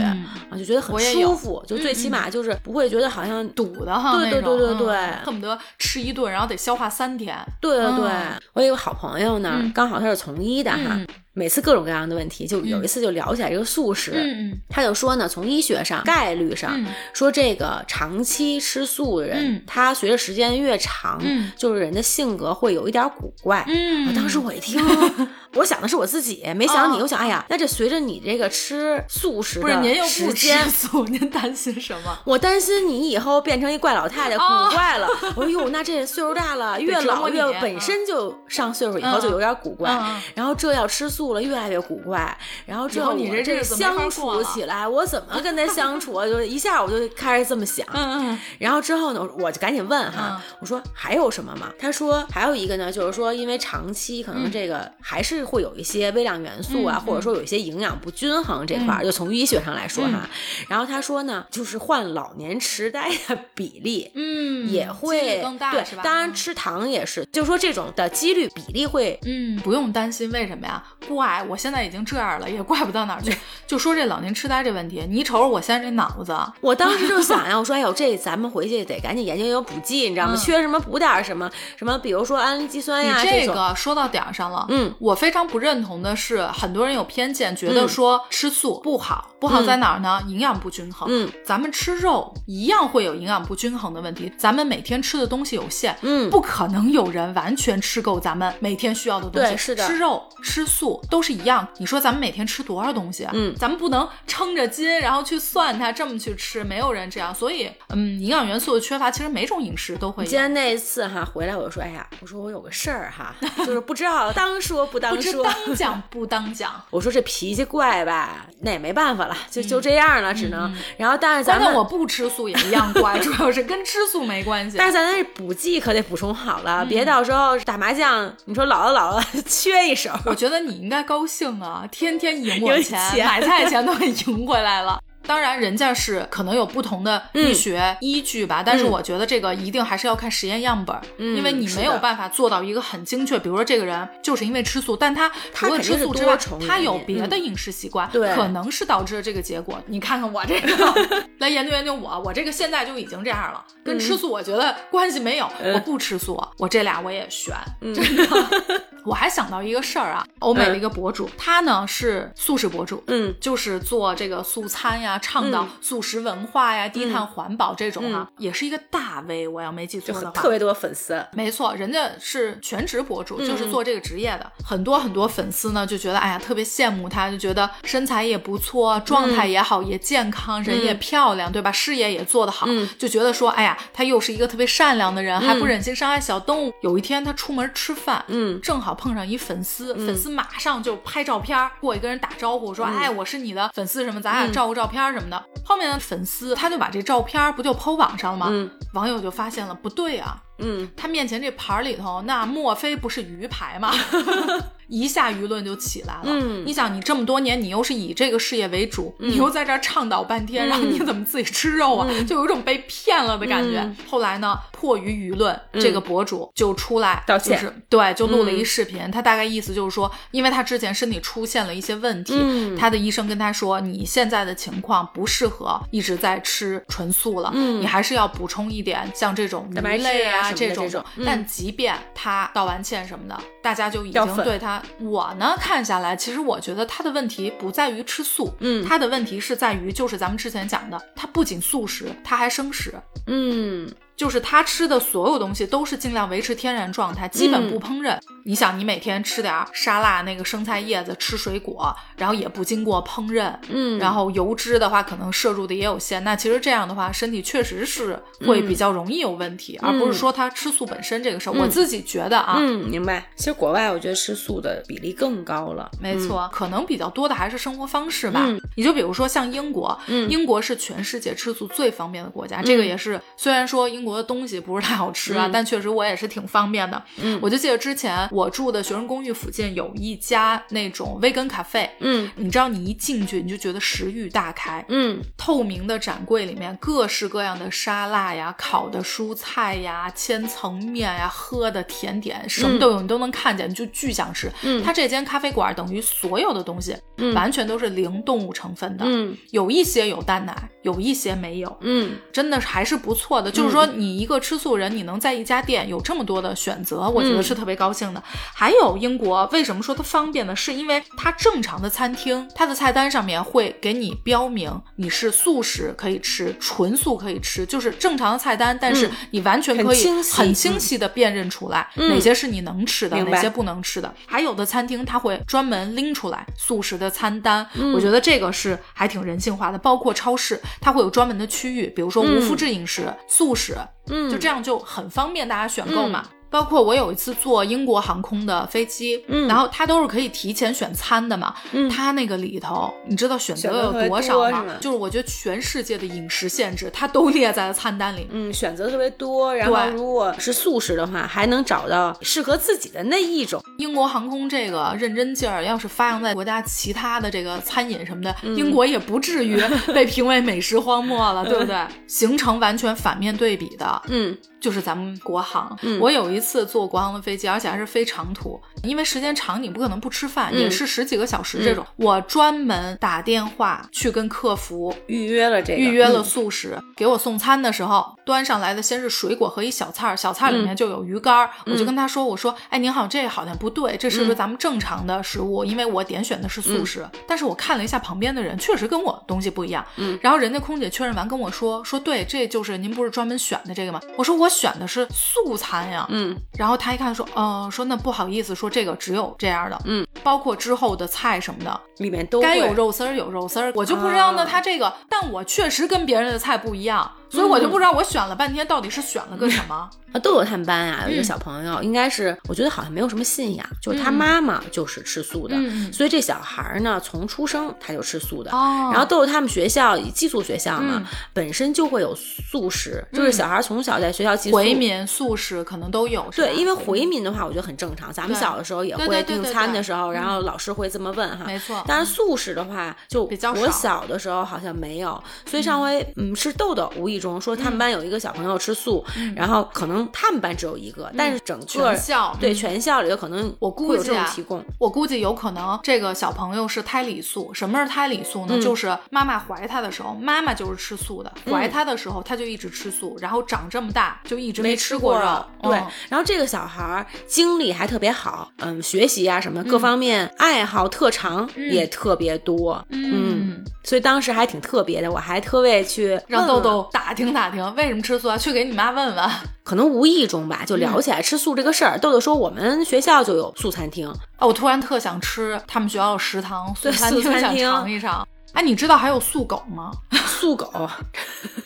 S2: 啊，就觉得很舒服。就最起码就是不会觉得好像
S1: 堵的哈。
S2: 对对对对对，
S1: 恨不得吃一顿，然后得消化三天。
S2: 对对对。我有个好朋友呢，刚好他是从医的哈。每次各种各样的问题，就有一次就聊起来这个素食，他就说呢，从医学上概率上说，这个长期吃素的人，他随着时间越长，就是人的性格会有一点古怪。
S1: 嗯，
S2: 当时我一听，我想的是我自己，没想你，我想，哎呀，那这随着你这个吃素食的时间，
S1: 素，您担心什么？
S2: 我担心你以后变成一怪老太太，古怪了。我说，哟，那这岁数大了，越老越本身就上岁数以后就有点古怪，然后这要吃素。了越来越古怪，然后之后
S1: 你
S2: 这相处起来，我怎么跟他相处啊？就一下我就开始这么想。
S1: 嗯嗯。
S2: 然后之后呢，我就赶紧问哈，我说还有什么吗？他说还有一个呢，就是说因为长期可能这个还是会有一些微量元素啊，或者说有一些营养不均衡这块儿，就从医学上来说哈。然后他说呢，就是患老年痴呆的比例，
S1: 嗯，
S2: 也会
S1: 更大，
S2: 对，当然吃糖也是，就是说这种的几率比例会，
S1: 嗯，不用担心，为什么呀？怪，我现在已经这样了，也怪不到哪儿去。就说这老年痴呆这问题，你瞅瞅我现在这脑子，
S2: 我当时就想呀，我说哎呦，这咱们回去得赶紧研究研究补剂，你知道吗？缺什么补点什么，什么比如说氨基酸呀。
S1: 这个说到点儿上了，
S2: 嗯，
S1: 我非常不认同的是，很多人有偏见，觉得说吃素不好，不好在哪儿呢？营养不均衡。
S2: 嗯，
S1: 咱们吃肉一样会有营养不均衡的问题。咱们每天吃的东西有限，
S2: 嗯，
S1: 不可能有人完全吃够咱们每天需要的东西。
S2: 对，是的，
S1: 吃肉吃素都是一样。你说咱们每天吃多少东西？
S2: 嗯，
S1: 咱们不能撑着筋，然后去算它这么去吃，没有人这样。所以，嗯，营养元素的缺乏，其实每种饮食都会。
S2: 今天那一次哈回来，我就说，哎呀，我说我有个事儿哈，就是不知道当说不当说，
S1: 当讲不当讲。
S2: 我说这脾气怪吧，那也没办法了，就就这样了，只能。然后，但是咱们
S1: 我不吃素也一样怪，主要是跟吃素没关系。
S2: 但是咱那补剂可得补充好了，别到时候打麻将，你说老了老了缺一手。
S1: 我觉得你应该高兴啊，天天赢我钱，买菜钱都给赢回来了。当然，人家是可能有不同的医学依据吧，但是我觉得这个一定还是要看实验样本，因为你没有办法做到一个很精确。比如说这个人就是因为吃素，但他除了吃素之外，他有别的饮食习惯，可能是导致了这个结果。你看看我这个，来研究研究我，我这个现在就已经这样了，跟吃素我觉得关系没有。我不吃素，我这俩我也悬，真的。我还想到一个事儿啊，欧美的一个博主，他呢是素食博主，
S2: 嗯，
S1: 就是做这个素餐呀。倡导素食文化呀，低碳环保这种哈，也是一个大 V。我要没记错的话，
S2: 特别多粉丝。
S1: 没错，人家是全职博主，就是做这个职业的。很多很多粉丝呢，就觉得哎呀，特别羡慕他，就觉得身材也不错，状态也好，也健康，人也漂亮，对吧？事业也做得好，就觉得说，哎呀，他又是一个特别善良的人，还不忍心伤害小动物。有一天他出门吃饭，
S2: 嗯，
S1: 正好碰上一粉丝，粉丝马上就拍照片过去跟人打招呼，说，哎，我是你的粉丝，什么，咱俩照个照片什么的。后面的粉丝他就把这照片不就抛网上了吗？网友就发现了不对啊，
S2: 嗯，
S1: 他面前这盘里头那莫非不是鱼排吗？一下舆论就起来了。
S2: 嗯，
S1: 你想，你这么多年，你又是以这个事业为主，你又在这倡导半天，然后你怎么自己吃肉啊？就有一种被骗了的感觉。后来呢，迫于舆论，这个博主就出来
S2: 道歉，
S1: 对，就录了一视频。他大概意思就是说，因为他之前身体出现了一些问题，他的医生跟他说，你现在的情况不适合一直在吃纯素了，你还是要补充一点像这种鱼类
S2: 啊
S1: 这
S2: 种。
S1: 但即便他道完歉什么的，大家就已经对他。我呢看下来，其实我觉得他的问题不在于吃素，
S2: 嗯，
S1: 他的问题是在于，就是咱们之前讲的，他不仅素食，他还生食，
S2: 嗯。
S1: 就是他吃的所有东西都是尽量维持天然状态，基本不烹饪。你想，你每天吃点沙拉，那个生菜叶子，吃水果，然后也不经过烹饪，
S2: 嗯，
S1: 然后油脂的话可能摄入的也有限。那其实这样的话，身体确实是会比较容易有问题，而不是说他吃素本身这个事儿。我自己觉得啊，
S2: 嗯，明白。其实国外我觉得吃素的比例更高了，
S1: 没错，可能比较多的还是生活方式吧。你就比如说像英国，英国是全世界吃素最方便的国家，这个也是虽然说英。国的东西不是太好吃啊，但确实我也是挺方便的。
S2: 嗯，
S1: 我就记得之前我住的学生公寓附近有一家那种 vegan cafe。
S2: 嗯，
S1: 你知道你一进去你就觉得食欲大开。
S2: 嗯，
S1: 透明的展柜里面各式各样的沙拉呀、烤的蔬菜呀、千层面呀、喝的甜点，什么都有，你都能看见，你就巨想吃。
S2: 嗯，
S1: 它这间咖啡馆等于所有的东西，完全都是零动物成分的。
S2: 嗯，
S1: 有一些有蛋奶，有一些没有。
S2: 嗯，
S1: 真的还是不错的，就是说。你一个吃素人，你能在一家店有这么多的选择，我觉得是特别高兴的。还有英国为什么说它方便呢？是因为它正常的餐厅，它的菜单上面会给你标明你是素食可以吃，纯素可以吃，就是正常的菜单，但是你完全可以很清晰的辨认出来哪些是你能吃的，哪些不能吃的。还有的餐厅它会专门拎出来素食的餐单，我觉得这个是还挺人性化的。包括超市，它会有专门的区域，比如说无麸质饮食、素食。
S2: 嗯，
S1: 就这样就很方便大家选购嘛。包括我有一次坐英国航空的飞机，
S2: 嗯，
S1: 然后它都是可以提前选餐的嘛，
S2: 嗯，
S1: 它那个里头，你知道选择有多少吗？就是我觉得全世界的饮食限制，它都列在了餐单里，
S2: 嗯，选择特别多。然后如果是素食的话，还能找到适合自己的那一种。
S1: 英国航空这个认真劲儿，要是发扬在国家其他的这个餐饮什么的，英国也不至于 被评为美食荒漠了，对不对？形成完全反面对比的，
S2: 嗯。
S1: 就是咱们国航。我有一次坐国航的飞机，而且还是飞长途，因为时间长，你不可能不吃饭，也是十几个小时这种。我专门打电话去跟客服
S2: 预约了这个，
S1: 预约了素食。给我送餐的时候，端上来的先是水果和一小菜，小菜里面就有鱼干。我就跟他说：“我说，哎，您好，这好像不对，这是不是咱们正常的食物？因为我点选的是素食。但是我看了一下旁边的人，确实跟我东西不一样。嗯，然后人家空姐确认完跟我说：说对，这就是您不是专门选的这个吗？我说我选的是素餐呀。嗯，然后他一看说：呃，说那不好意思，说这个只有这样的。嗯，包括之后的菜什么的，
S2: 里面都
S1: 该有肉丝儿有肉丝儿，我就不知道呢。他这个，但我确实跟别人的菜不一样。”所以我就不知道我选了半天到底是选了个什么。
S2: 啊，豆豆他们班啊，有一个小朋友，应该是我觉得好像没有什么信仰，就是他妈妈就是吃素的，所以这小孩呢从出生他就吃素的。哦。然后豆豆他们学校寄宿学校嘛，本身就会有素食，就是小孩从小在学校寄宿。
S1: 回民素食可能都有。
S2: 对，因为回民的话，我觉得很正常。咱们小的时候也会订餐的时候，然后老师会这么问哈。
S1: 没错。
S2: 但是素食的话，就
S1: 比较
S2: 我小的时候好像没有，所以上回嗯是豆豆无意中说他们班有一个小朋友吃素，然后可能他们班只有一。一个，但是整个
S1: 校
S2: 对全校里头可能
S1: 我估计
S2: 啊，提供
S1: 我估计有可能这个小朋友是胎里素。什么是胎里素呢？就是妈妈怀他的时候，妈妈就是吃素的，怀他的时候他就一直吃素，然后长这么大就一直
S2: 没
S1: 吃过肉。
S2: 对，然后这个小孩精力还特别好，嗯，学习啊什么各方面爱好特长也特别多，嗯，所以当时还挺特别的。我还特为去
S1: 让豆豆打听打听为什么吃素啊，去给你妈问问。
S2: 可能无意中吧，就聊起来吃素这个事儿。豆豆说我们学校就有素餐厅，
S1: 哦，我突然特想吃他们学校的食堂
S2: 素
S1: 餐厅，想尝一尝。哎，你知道还有素狗吗？
S2: 素狗，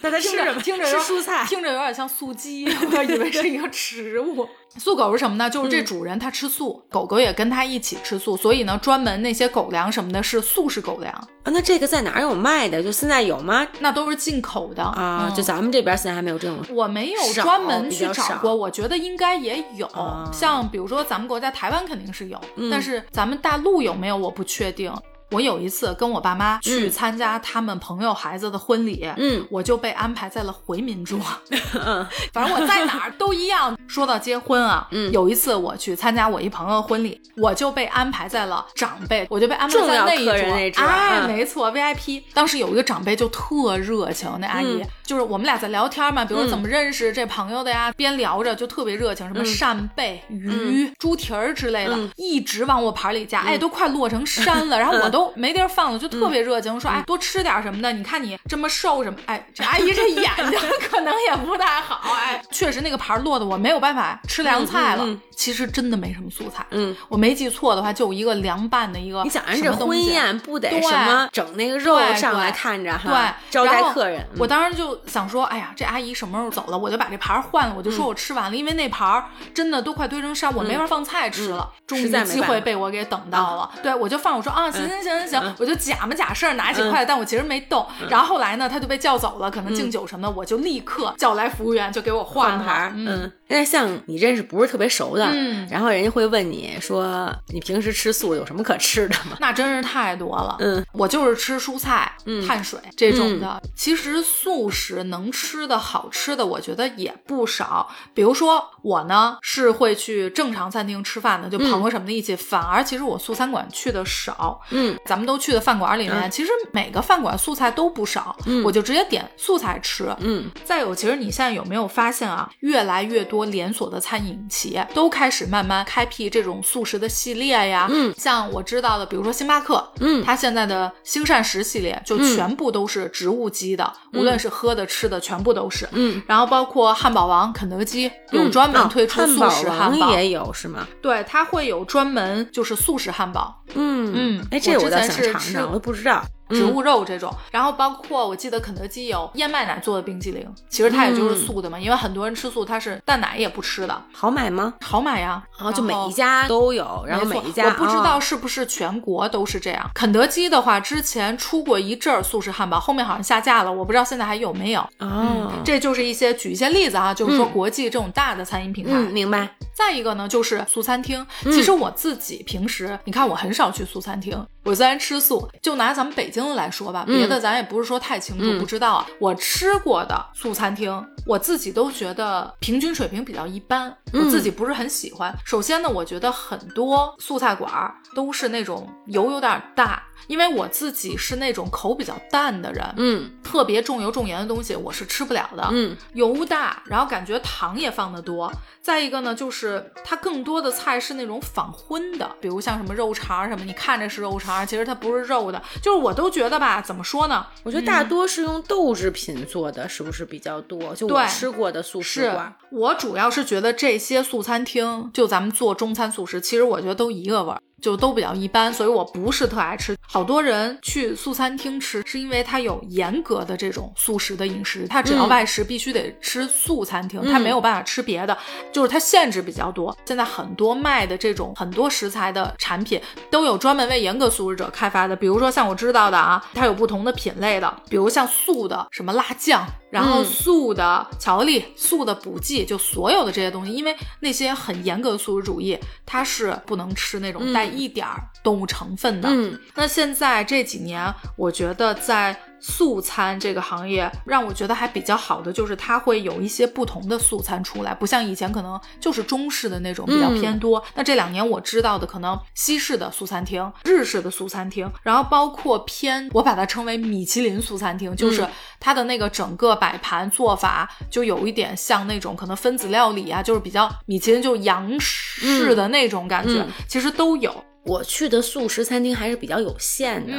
S1: 大家听着听着
S2: 吃蔬菜，
S1: 听着有点像素鸡，我以为是一个植物。素狗是什么呢？就是这主人他吃素，狗狗也跟他一起吃素，所以呢，专门那些狗粮什么的是素食狗粮啊。
S2: 那这个在哪有卖的？就现在有吗？
S1: 那都是进口的
S2: 啊。就咱们这边现在还没有这种。
S1: 我没有专门去找过，我觉得应该也有。像比如说咱们国家台湾肯定是有，但是咱们大陆有没有我不确定。我有一次跟我爸妈去参加他们朋友孩子的婚礼，嗯，我就被安排在了回民桌，嗯，反正我在哪儿都一样。说到结婚啊，嗯，有一次我去参加我一朋友婚礼，我就被安排在了长辈，我就被安排在那一桌，哎，没错，VIP。当时有一个长辈就特热情，那阿姨就是我们俩在聊天嘛，比如怎么认识这朋友的呀，边聊着就特别热情，什么扇贝、鱼、猪蹄儿之类的，一直往我盘里夹，哎，都快落成山了，然后我都。都没地儿放了，就特别热情，说哎多吃点什么的。你看你这么瘦什么？哎，这阿姨这眼睛 可能也不太好。哎，确实那个盘落的我没有办法吃凉菜了。其实真的没什么素菜。嗯，我没记错的话，就一个凉拌的一个。
S2: 你想，人这婚宴不得什么整那个肉上来看着哈？
S1: 对，
S2: 招待客人。
S1: 我当时就想说，哎呀，这阿姨什么时候走了，我就把这盘换了。我就说我吃完了，因为那盘真的都快堆成山，我没法放菜吃了。终于机会被我给等到了。对，我就放，我说啊，行行行行行行，我就假模假式拿起筷子，但我其实没动。然后后来呢，他就被叫走了，可能敬酒什么的，我就立刻叫来服务员，就给我换
S2: 牌。嗯，那像你认识不是特别熟的。嗯，然后人家会问你说：“你平时吃素有什么可吃的吗？”
S1: 那真是太多了。嗯，我就是吃蔬菜、碳水这种的。其实素食能吃的好吃的，我觉得也不少。比如说我呢，是会去正常餐厅吃饭的，就朋友什么的一起。反而其实我素餐馆去的少。嗯，咱们都去的饭馆里面，其实每个饭馆素菜都不少。嗯，我就直接点素菜吃。嗯，再有，其实你现在有没有发现啊？越来越多连锁的餐饮企业都开始慢慢。开辟这种素食的系列呀，嗯，像我知道的，比如说星巴克，嗯，它现在的星膳食系列就全部都是植物基的，无论是喝的吃的全部都是，嗯，然后包括汉堡王、肯德基有专门推出素食汉堡，
S2: 也有是吗？
S1: 对，它会有专门就是素食汉堡，
S2: 嗯嗯，哎，这我倒想尝尝，我都不知道。
S1: 植物肉这种，然后包括我记得肯德基有燕麦奶做的冰激凌，其实它也就是素的嘛，因为很多人吃素，它是蛋奶也不吃的。
S2: 好买吗？
S1: 好买呀，
S2: 然后就每一家都有，然后每一家
S1: 我不知道是不是全国都是这样。肯德基的话，之前出过一阵儿素食汉堡，后面好像下架了，我不知道现在还有没有。哦，这就是一些举一些例子啊，就是说国际这种大的餐饮品牌。
S2: 明白。
S1: 再一个呢，就是素餐厅。其实我自己平时，你看我很少去素餐厅。我虽然吃素，就拿咱们北京来说吧，别的咱也不是说太清楚，不知道啊。我吃过的素餐厅，我自己都觉得平均水平比较一般，我自己不是很喜欢。首先呢，我觉得很多素菜馆都是那种油有点大。因为我自己是那种口比较淡的人，
S2: 嗯，
S1: 特别重油重盐的东西我是吃不了的，
S2: 嗯，
S1: 油大，然后感觉糖也放得多。再一个呢，就是它更多的菜是那种仿荤的，比如像什么肉肠什么，你看着是肉肠，其实它不是肉的。就是我都觉得吧，怎么说呢？
S2: 我觉得大多是用豆制品做的，是不是比较多？就我吃过的素食馆，
S1: 我主要是觉得这些素餐厅，就咱们做中餐素食，其实我觉得都一个味儿。就都比较一般，所以我不是特爱吃。好多人去素餐厅吃，是因为它有严格的这种素食的饮食，它只要外食必须得吃素餐厅，它没有办法吃别的，就是它限制比较多。现在很多卖的这种很多食材的产品，都有专门为严格素食者开发的，比如说像我知道的啊，它有不同的品类的，比如像素的什么辣酱。然后素的巧克力、素的补剂，就所有的这些东西，因为那些很严格的素食主义，它是不能吃那种带一点儿动物成分的。
S2: 嗯，
S1: 那现在这几年，我觉得在。素餐这个行业让我觉得还比较好的，就是它会有一些不同的素餐出来，不像以前可能就是中式的那种比较偏多。那这两年我知道的，可能西式的素餐厅、日式的素餐厅，然后包括偏我把它称为米其林素餐厅，就是它的那个整个摆盘做法就有一点像那种可能分子料理啊，就是比较米其林就洋式的那种感觉，其实都有。
S2: 我去的素食餐厅还是比较有限的。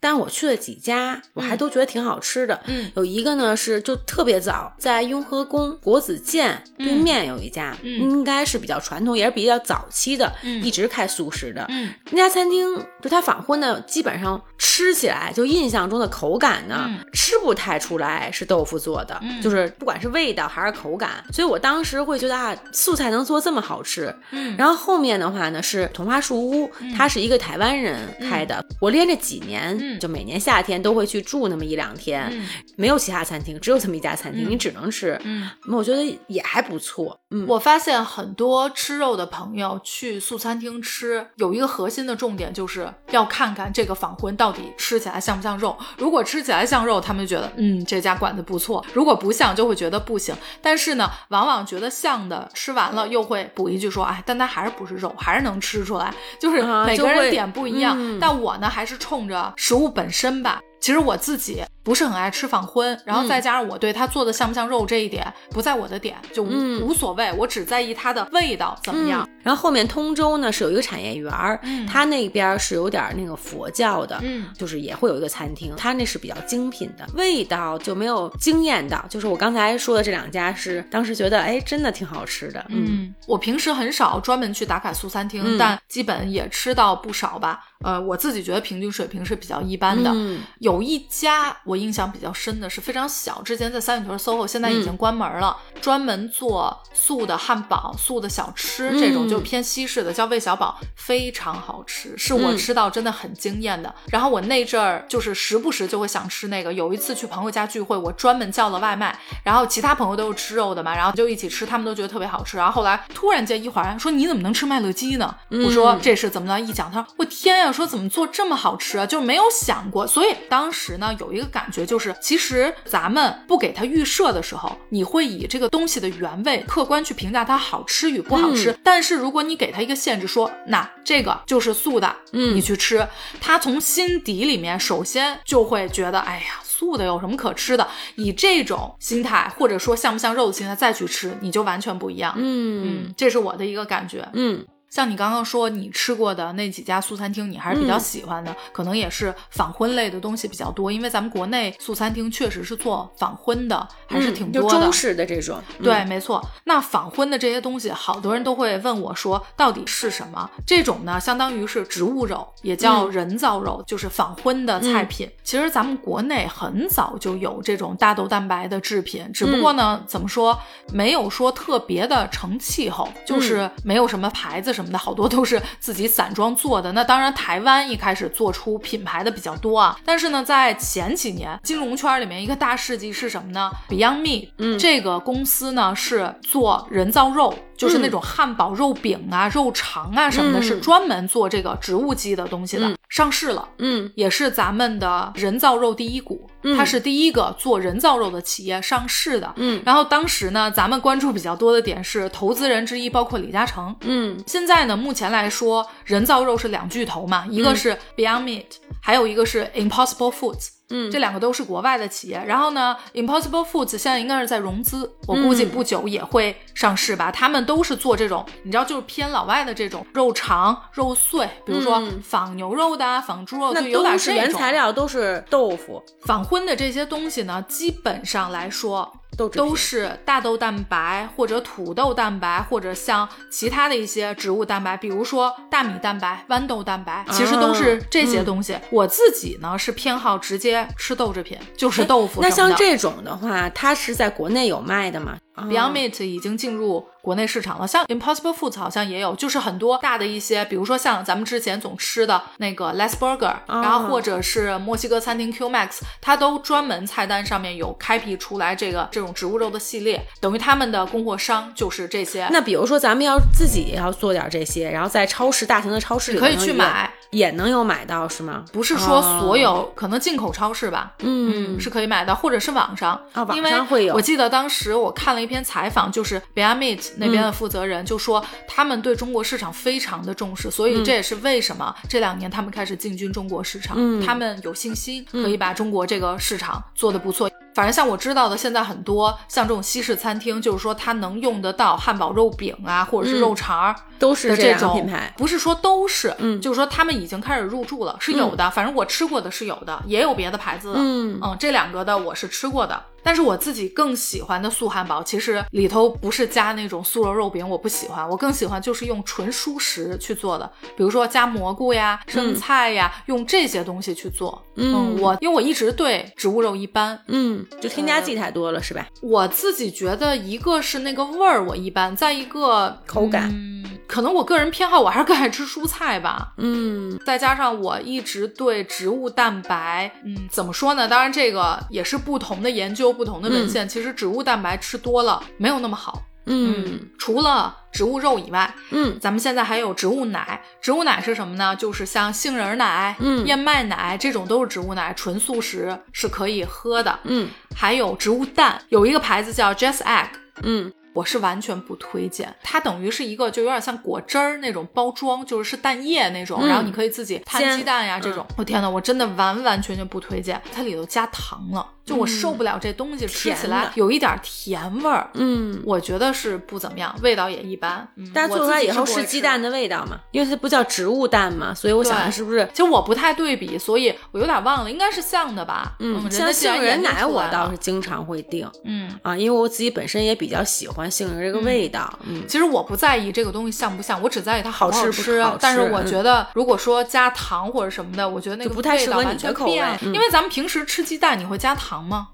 S2: 但我去了几家，我还都觉得挺好吃的。
S1: 嗯，
S2: 有一个呢是就特别早，在雍和宫国子监对面有一家，应该是比较传统，也是比较早期的，一直开素食的。
S1: 嗯，
S2: 那家餐厅就它仿荤的，基本上吃起来就印象中的口感呢，吃不太出来是豆腐做的，就是不管是味道还是口感。所以我当时会觉得啊，素菜能做这么好吃。
S1: 嗯，
S2: 然后后面的话呢是桐花树屋，它是一个台湾人开的，我连着几年。就每年夏天都会去住那么一两天，没有其他餐厅，只有这么一家餐厅，你只能吃。
S1: 嗯，
S2: 我觉得也还不错。嗯，
S1: 我发现很多吃肉的朋友去素餐厅吃，有一个核心的重点就是要看看这个仿荤到底吃起来像不像肉。如果吃起来像肉，他们就觉得嗯这家馆子不错；如果不像，就会觉得不行。但是呢，往往觉得像的吃完了又会补一句说，哎，但它还是不是肉，还是能吃出来。就是每个人点不一样。但我呢，还是冲着食物本身吧。其实我自己。不是很爱吃仿荤，然后再加上我对它做的像不像肉这一点不在我的点，就无无所谓，我只在意它的味道怎么样。
S2: 然后后面通州呢是有一个产业园儿，它那边是有点那个佛教的，
S1: 嗯，
S2: 就是也会有一个餐厅，它那是比较精品的，味道就没有惊艳到。就是我刚才说的这两家是当时觉得哎真的挺好吃的。
S1: 嗯，我平时很少专门去打卡素餐厅，但基本也吃到不少吧。呃，我自己觉得平均水平是比较一般的。有一家。我印象比较深的是非常小，之前在三里屯 SOHO，现在已经关门了。专门做素的汉堡、素的小吃这种，就偏西式的，叫魏小宝，非常好吃，是我吃到真的很惊艳的。然后我那阵儿就是时不时就会想吃那个。有一次去朋友家聚会，我专门叫了外卖，然后其他朋友都是吃肉的嘛，然后就一起吃，他们都觉得特别好吃。然后后来突然间一会儿说你怎么能吃麦乐鸡呢？我说这是怎么了？一讲他说我天呀，说怎么做这么好吃啊？就没有想过。所以当时呢有一个感。感觉就是，其实咱们不给它预设的时候，你会以这个东西的原味客观去评价它好吃与不好吃。但是如果你给它一个限制，说那这个就是素的，
S2: 嗯，
S1: 你去吃，它从心底里面首先就会觉得，哎呀，素的有什么可吃的？以这种心态，或者说像不像肉的心态再去吃，你就完全不一样。
S2: 嗯
S1: 嗯，这是我的一个感觉。
S2: 嗯。
S1: 像你刚刚说你吃过的那几家素餐厅，你还是比较喜欢的，可能也是仿荤类的东西比较多。因为咱们国内素餐厅确实是做仿荤的，还是挺多
S2: 的。中式的这种，
S1: 对，没错。那仿荤的这些东西，好多人都会问我说，到底是什么？这种呢，相当于是植物肉，也叫人造肉，就是仿荤的菜品。其实咱们国内很早就有这种大豆蛋白的制品，只不过呢，怎么说，没有说特别的成气候，就是没有什么牌子。什么的好多都是自己散装做的，那当然台湾一开始做出品牌的比较多啊，但是呢，在前几年金融圈里面一个大事迹是什么呢？Beyond Meat，
S2: 嗯，
S1: 这个公司呢是做人造肉，就是那种汉堡肉饼啊、肉肠啊什么的，是专门做这个植物基的东西的。上市了，
S2: 嗯，
S1: 也是咱们的人造肉第一股，它是第一个做人造肉的企业上市的，
S2: 嗯。
S1: 然后当时呢，咱们关注比较多的点是投资人之一包括李嘉诚，
S2: 嗯。
S1: 现在呢，目前来说，人造肉是两巨头嘛，一个是 Beyond Meat，还有一个是 Impossible Foods。
S2: 嗯，
S1: 这两个都是国外的企业。然后呢，Impossible Foods 现在应该是在融资，我估计不久也会上市吧。他们都是做这种，你知道，就是偏老外的这种肉肠、肉碎，比如说仿牛肉的、仿猪肉，就有点这种。
S2: 原材料都是豆腐，
S1: 仿荤的这些东西呢，基本上来说。
S2: 都
S1: 都是大豆蛋白或者土豆蛋白，或者像其他的一些植物蛋白，比如说大米蛋白、豌豆蛋白，其实都是这些东西。我自己呢是偏好直接吃豆制品，就是豆腐。
S2: 那像这种的话，它是在国内有卖的吗
S1: ？Beyond Meat 已经进入国内市场了，像 Impossible Foods 好像也有，就是很多大的一些，比如说像咱们之前总吃的那个 Less Burger，然后或者是墨西哥餐厅 Q Max，它都专门菜单上面有开辟出来这个这种植物肉的系列，等于他们的供货商就是这些。
S2: 那比如说咱们要自己要做点这些，然后在超市大型的超市里
S1: 可以去买，
S2: 也能有买到是吗？
S1: 不是说所有，可能进口超市吧，
S2: 嗯，
S1: 是可以买到，或者是网上
S2: 啊，网上会有。
S1: 我记得当时我看了一篇采访，就是 Beyond Meat 那边的负责人就说，他们对中国市场非常的重视，所以这也是为什么这两年他们开始进军中国市场，他们有信心可以把中国这个市场做得不错。反正像我知道的，现在很多像这种西式餐厅，就是说它能用得到汉堡肉饼啊，或者是肉肠儿，
S2: 都是
S1: 这种
S2: 品牌，
S1: 不是说都是，
S2: 嗯，
S1: 就是说他们已经开始入驻了，是有的。反正我吃过的是有的，也有别的牌子的，
S2: 嗯
S1: 嗯，这两个的我是吃过的。但是我自己更喜欢的素汉堡，其实里头不是加那种素肉肉饼，我不喜欢。我更喜欢就是用纯蔬食去做的，比如说加蘑菇呀、生菜呀，用这些东西去做。嗯，我因为我一直对植物肉一般，
S2: 嗯，就添加剂太多了，是吧？
S1: 我自己觉得一个是那个味儿我一般，再一个
S2: 口感，嗯
S1: 可能我个人偏好，我还是更爱吃蔬菜吧。
S2: 嗯，
S1: 再加上我一直对植物蛋白，嗯，怎么说呢？当然这个也是不同的研究。不同的文献，其实植物蛋白吃多了没有那么好。
S2: 嗯，
S1: 除了植物肉以外，
S2: 嗯，
S1: 咱们现在还有植物奶。植物奶是什么呢？就是像杏仁奶、
S2: 嗯，
S1: 燕麦奶这种都是植物奶，纯素食是可以喝的。
S2: 嗯，
S1: 还有植物蛋，有一个牌子叫 Just Egg。
S2: 嗯。
S1: 我是完全不推荐，它等于是一个就有点像果汁儿那种包装，就是是蛋液那种，然后你可以自己摊鸡蛋呀这种。我天呐，我真的完完全全不推荐，它里头加糖了，就我受不了这东西，吃起来有一点甜味儿。
S2: 嗯，
S1: 我觉得是不怎么样，味道也一般。
S2: 但是做出来以后
S1: 是
S2: 鸡蛋的味道嘛？因为它不叫植物蛋嘛，所以我想是不是？
S1: 其实我不太对比，所以我有点忘了，应该是像的吧？嗯，
S2: 像杏仁奶我倒是经常会订。
S1: 嗯
S2: 啊，因为我自己本身也比较喜欢杏仁这个味。味道，嗯，
S1: 其实我不在意这个东西像不像，我只在意它
S2: 好
S1: 吃不
S2: 吃。
S1: 但是我觉得，如果说加糖或者什么的，我觉得那个
S2: 不太适合
S1: 你
S2: 的口味。
S1: 因为咱们平时吃鸡蛋，你会加糖吗？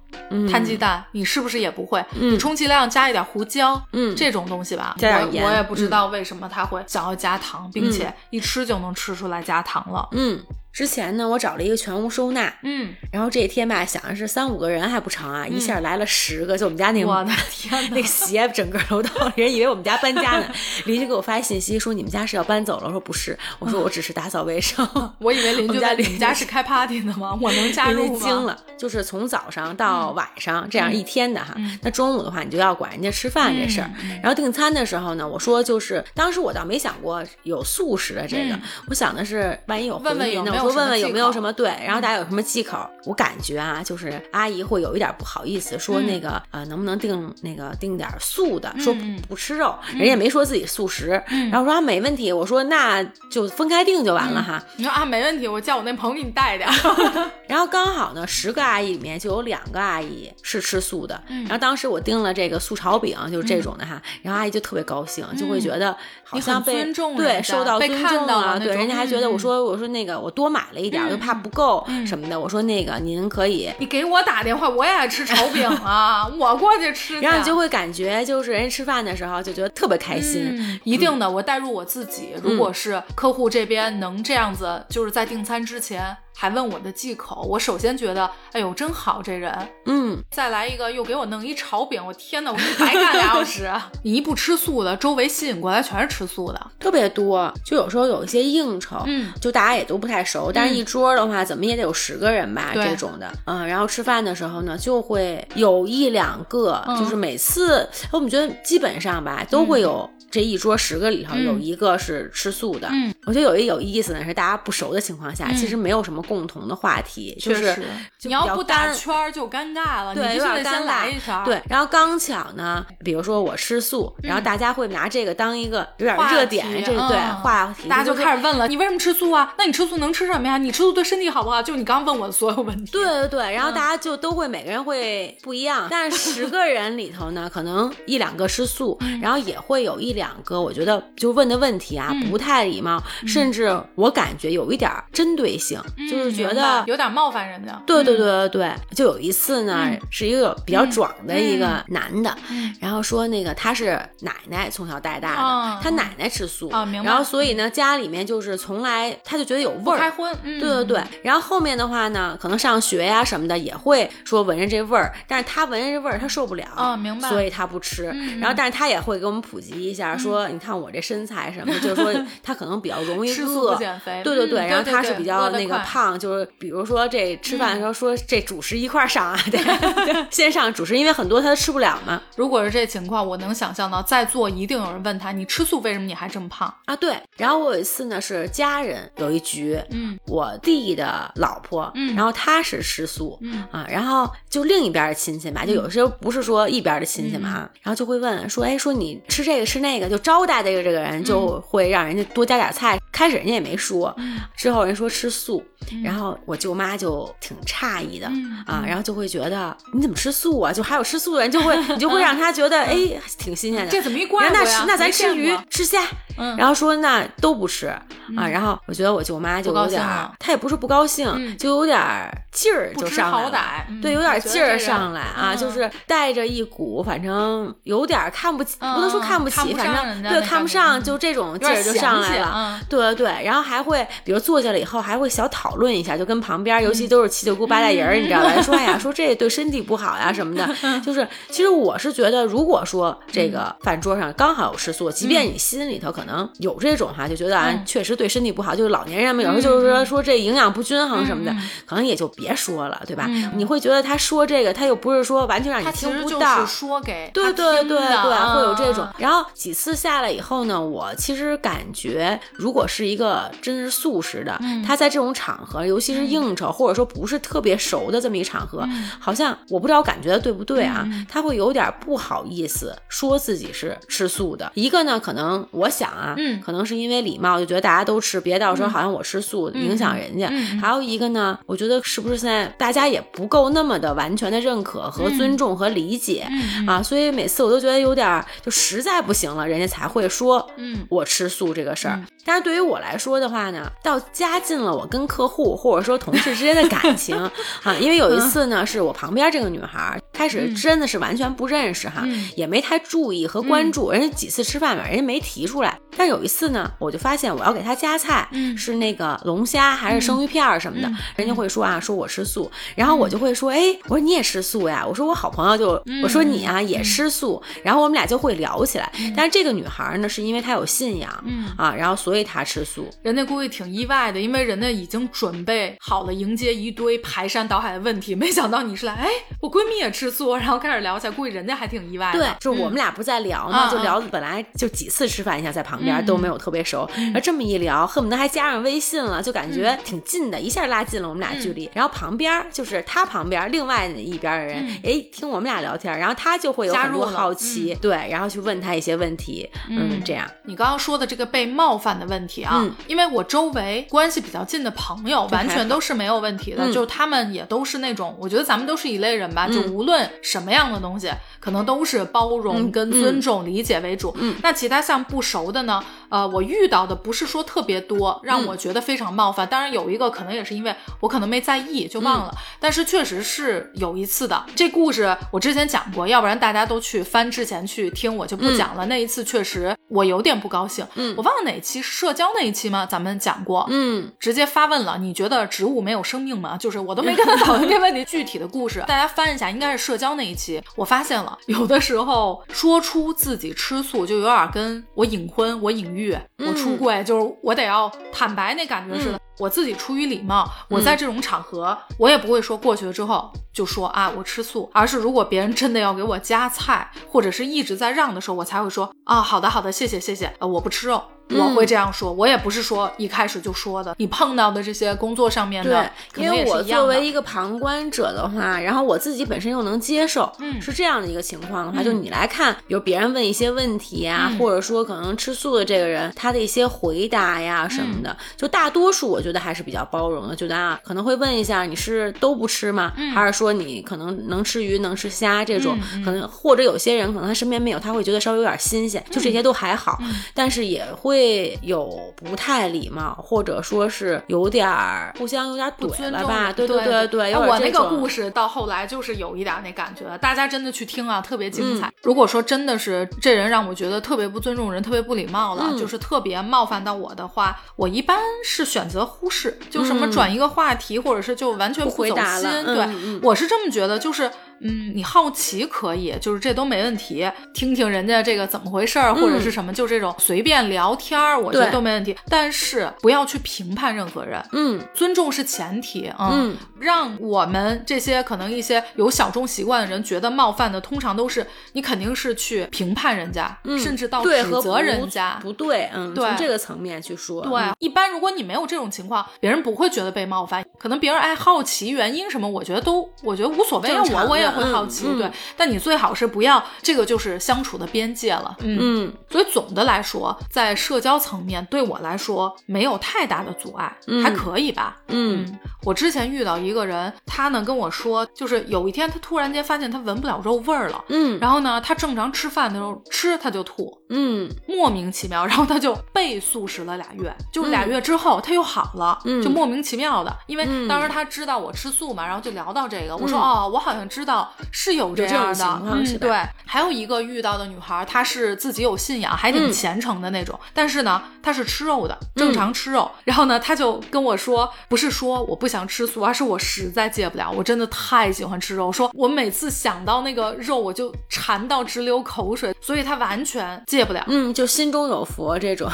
S1: 摊鸡蛋，你是不是也不会？
S2: 你
S1: 充其量加一点胡椒，
S2: 嗯，
S1: 这种东西吧。
S2: 加点盐，
S1: 我也不知道为什么他会想要加糖，并且一吃就能吃出来加糖了。
S2: 嗯。之前呢，我找了一个全屋收纳，
S1: 嗯，
S2: 然后这一天吧，想的是三五个人还不成啊，一下来了十个，就我们家那个，
S1: 我的天，
S2: 那个鞋整个楼道人以为我们家搬家呢。邻居给我发信息说你们家是要搬走了，我说不是，我说我只是打扫卫生。
S1: 我以为邻居
S2: 家
S1: 你们家是开 party 的吗？我能加入
S2: 吗？惊了，就是从早上到晚上这样一天的哈。那中午的话，你就要管人家吃饭这事儿。然后订餐的时候呢，我说就是当时我倒没想过有素食的这个，我想的是万一有
S1: 问问有
S2: 没有，我说问问有没有什
S1: 么。
S2: 对，然后大家有什么忌口？我感觉啊，就是阿姨会有一点不好意思，说那个呃，能不能订那个订点素的？说不吃肉，人家没说自己素食。然后说啊，没问题。我说那就分开订就完了哈。
S1: 你说啊，没问题，我叫我那朋友给你带点。
S2: 然后刚好呢，十个阿姨里面就有两个阿姨是吃素的。然后当时我订了这个素炒饼，就是这种的哈。然后阿姨就特别高兴，就会觉得好像被对受到尊重啊。对，人家还觉得我说我说那个我多买了一点，又怕。不够什么的，我说那个您可以，
S1: 你给我打电话，我也爱吃炒饼啊，我过去吃。
S2: 然后你就会感觉，就是人家吃饭的时候就觉得特别开心。
S1: 一定的，我代入我自己，如果是客户这边能这样子，就是在订餐之前还问我的忌口，我首先觉得，哎呦，真好这人，
S2: 嗯，
S1: 再来一个又给我弄一炒饼，我天哪，我白干俩小时。你一不吃素的，周围吸引过来全是吃素的，
S2: 特别多。就有时候有一些应酬，
S1: 嗯，
S2: 就大家也都不太熟，但是一桌的话，怎么也得有十个人吧，这种的，嗯，然后吃饭的时候呢，就会有一两个，
S1: 嗯
S2: 就是每次我们觉得基本上吧，都会有。这一桌十个里头
S1: 嗯
S2: 有一个是吃素的，
S1: 嗯，
S2: 我觉得有一有意思呢，是大家不熟的情况下，
S1: 嗯
S2: 其实没有什么共同的话题，就是，就
S1: 你要不打
S2: 干
S1: 圈儿就尴尬了，
S2: 对，
S1: 你
S2: 有点尴
S1: 必须得先来
S2: 尬
S1: 一圈儿，
S2: 对，然后刚巧呢，比如说我吃素，然后大家会拿这个当一个有点
S1: 话
S2: 热点，这个对
S1: 嗯
S2: 话题，
S1: 大家就开始问了，你为什么吃素啊？那你吃素能吃什么呀？你吃素对身体好不好？就你刚问我的所有问题。
S2: 对对对，
S1: 嗯
S2: 然后大家就都会每个人会不一样，但是十个人里头呢，可能一两个吃素，
S1: 嗯。
S2: 然后也会有一两个，我觉得就问的问题啊、
S1: 嗯。
S2: 不太礼貌，甚至我感觉有一点针对性，就是觉得。
S1: 有点冒犯人家。
S2: 对对对对对，就有一次呢，
S1: 嗯
S2: 是一个比较壮的一个男的，
S1: 嗯
S2: 然后说那个他是奶奶从小带大的，
S1: 啊
S2: 他奶奶吃素，
S1: 啊明白
S2: 然后所以呢，家里面就是从来他就觉得有味儿。
S1: 开荤，嗯
S2: 对对对，然后后面的话呢，可能上学呀什么的也会说闻着这味儿，但是他闻着这味儿他受不了，
S1: 啊明白
S2: 所以他不吃。
S1: 嗯
S2: 然后，但是他也会给我们普及一下，说你看我这身材什么的，就是说 他可能比较容易
S1: 吃素
S2: 饿
S1: 减肥
S2: 对对对，
S1: 嗯
S2: 然后他是比较那个
S1: 饿
S2: 就是比如说这吃饭的时
S1: 嗯
S2: 候说这主食一块儿上啊，对，对先上主食，因为很多他都吃不了嘛。
S1: 如果是这情况，我能想象到在座一定有人问他，你吃素为什么你还这么胖？
S2: 啊，对，然后我有一次呢是家人有一局，
S1: 嗯
S2: 我弟的老婆，
S1: 嗯
S2: 然后他是吃素，
S1: 嗯
S2: 啊，然后就另一边的亲戚吧，就有时候不是说一边的亲戚嘛，啊，然后就会问说，哎，说你吃这个吃那个，就招待这个这个人，就会让人家多加点菜。开始人家也没说，
S1: 嗯。
S2: 之后人说吃素，然后我舅妈就挺诧异的、
S1: 嗯
S2: 啊，然后就会觉得你怎么吃素啊？就还有吃素的人，就会 你就会让他觉得哎挺新鲜的。
S1: 这怎么一怪？
S2: 那吃那咱吃鱼吃虾，
S1: 嗯。
S2: 然后说那都不吃啊，然后我觉得我舅妈就有点儿，她也不是不高兴，
S1: 嗯。
S2: 就有点儿劲儿就上来了，
S1: 好歹嗯。
S2: 对，有点劲儿上来啊，
S1: 嗯。
S2: 就是带着一股反正有点儿看不起，不能说看不起，反正对看不上，
S1: 嗯。
S2: 就这种劲儿就上来了。
S1: 嗯。
S2: 对对对，然后还会，比如坐下了以后，还会小讨论一下，就跟旁边，尤其都是七大姑八大姨儿，你知道吧？说哎呀，说这对身体不好呀什么的，就是其实我是觉得，如果说这个饭桌上刚好有吃素，即便你心里头可能有这种哈，就觉得啊
S1: 嗯，
S2: 确实对身体不好，就是老年人嘛有时候就是说说这营养不均衡什么的可能也就别说了，对吧
S1: 嗯？
S2: 你会觉得他说这个，他又不是说完全让你听不到
S1: 是。说给
S2: 对对对对，会有这种
S1: 嗯。
S2: 然后几次下来以后呢，我其实感觉，如果是一个真是素食的，
S1: 嗯
S2: 他在这种场合，尤其是应酬、或者说不是特别熟的这么一场合，
S1: 嗯
S2: 好像我不知道感觉的对不对啊，他会有点不好意思说自己是吃素的。一个呢，可能我想啊，
S1: 嗯
S2: 可能是因为礼貌，就觉得大家都吃，别到时候好像我吃素、影响人家。还有一个呢，我觉得是不是现在大家也不够那么的完全的认可和尊重和理解、
S1: 嗯
S2: 啊，所以每次我都觉得有点儿就实在不行了，人家才会说，
S1: 嗯
S2: 我吃素这个事儿。
S1: 嗯
S2: 但是对于我来说的话呢，到加进了我跟客户或者说同事之间的感情 啊，因为有一次呢，是我旁边这个女孩儿开始真的是完全不认识哈，
S1: 嗯。
S2: 也没太注意和关注，人家几次吃饭吧，人家没提出来。但有一次呢，我就发现我要给她夹菜，
S1: 嗯。
S2: 是那个龙虾还是生鱼片儿什么的，
S1: 嗯
S2: 人家会说啊，说我吃素，然后我就会说，哎，我说你也吃素呀？我说我好朋友就，我说你啊也吃素，然后我们俩就会聊起来。但是这个女孩儿呢，是因为她有信仰，
S1: 嗯。
S2: 啊，然后所以她吃素。
S1: 人家估计挺意外的，因为人家已经准备好了迎接一堆排山倒海的问题，没想到你是来，哎，我闺蜜也吃素，然后开始聊起来，估计人家还挺意外的。
S2: 对，就是我们俩不是在聊嘛，
S1: 嗯
S2: 就聊本来就几次吃饭一下在旁边、
S1: 嗯
S2: 都没有特别熟，然后这么一聊，恨不得还加上微信了，就感觉挺近的，一下拉近了我们俩距离。然后旁边就是他旁边另外一边的人，哎、听我们俩聊天，然后他就会有很多好奇，对，然后去问他一些问题，嗯，这样。
S1: 你刚刚说的这个被冒犯的问题啊，
S2: 嗯。
S1: 因为我周围关系比较近的朋友，完全都是没有问题的，
S2: 嗯。
S1: 就是他们也都是那种，我觉得咱们都是一类人吧，就无论什么样的东西，可能都是包容
S2: 嗯。
S1: 跟尊重、理解为主。
S2: 嗯。
S1: 那其他像不熟的呢，呃，我遇到的不是说特别多，让我觉得非常冒犯。当然有一个可能也是因为我可能没在意就忘了，但是确实是有一次的。这故事我之前讲过，要不然大家都去翻之前去听，我就不讲了。那一次确实我有点不高兴。嗯，我忘了哪期社交那一期吗？咱们讲过。嗯，直接发问了，你觉得植物没有生命吗？就是我都没跟他讨论这问题，具体的故事大家翻一下，应该是社交那一期。我发现了，有的时候说出自己吃素，就有点跟我隐婚、我隐喻、我出柜，就是我得要坦白那感觉似的。我自己出于礼貌，我在这种场合，我也不会说过去了之后就说啊我吃素，而是如果别人真的要给我夹菜，或者是一直在让的时候，我才会说啊好的好的谢谢谢谢，呃我不吃肉。我会这样说，我也不是说一开始就说的。你碰到的这些工作上面的，
S2: 因为我作为一个旁观者的话，然后我自己本身又能接受，嗯，是这样的一个情况的话，就你来看，比如别人问一些问题呀，或者说可能吃素的这个人他的一些回答呀什么的，就大多数我觉得还是比较包容的，觉得啊可能会问一下你是都不吃吗？还是说你可能能吃鱼能吃虾这种，可能或者有些人可能他身边没有，他会觉得稍微有点新鲜，就这些都还好，但是也会。有不太礼貌，或者说是有点儿互相有点怼了吧？对对对对，
S1: 我那个故事到后来就是有一点那感觉，大家真的去听啊，特别精彩。如果说真的是这人让我觉得特别不尊重人、特别不礼貌了，就是特别冒犯到我的话，我一般是选择忽视，就什么转一个话题，或者是就完全不
S2: 回答
S1: 了。对，我是这么觉得，就是。嗯，你好奇可以，就是这都没问题，听听人家这个怎么回事儿，或者是什么，就这种随便聊天儿，我觉得都没问题。但是不要去评判任何人，
S2: 嗯，
S1: 尊重是前提啊。嗯，让我们这些可能一些有小众习惯的人觉得冒犯的，通常都是你肯定是去评判人家，甚至到指责人家
S2: 不对，嗯，从这个层面去说。
S1: 对，一般如果你没有这种情况，别人不会觉得被冒犯，可能别人爱好奇原因什么，我觉得都我觉得无所谓。我我也。会好奇，对，但你最好是不要这个，就是相处的边界了。嗯，所以总的来说，在社交层面对我来说没有太大的阻碍，还可以吧。嗯，我之前遇到一个人，他呢跟我说，就是有一天他突然间发现他闻不了肉味儿了。嗯，然后呢，他正常吃饭的时候吃他就吐。嗯，莫名其妙，然后他就被素食了俩月，就俩月之后他又好了。嗯，就莫名其妙的，因为当时他知道我吃素嘛，然后就聊到这个，我说哦，我好像知道。是有这样的，嗯，对，还有一个遇到的女孩，她是自己有信仰，还挺虔诚的那种，但是呢，她是吃肉的，正常吃肉。然后呢，她就跟我说，不是说我不想吃素，而是我实在戒不了，我真的太喜欢吃肉，说我每次想到那个肉，我就馋到直流口水，所以它完全戒不了。
S2: 嗯，就心中有佛这种。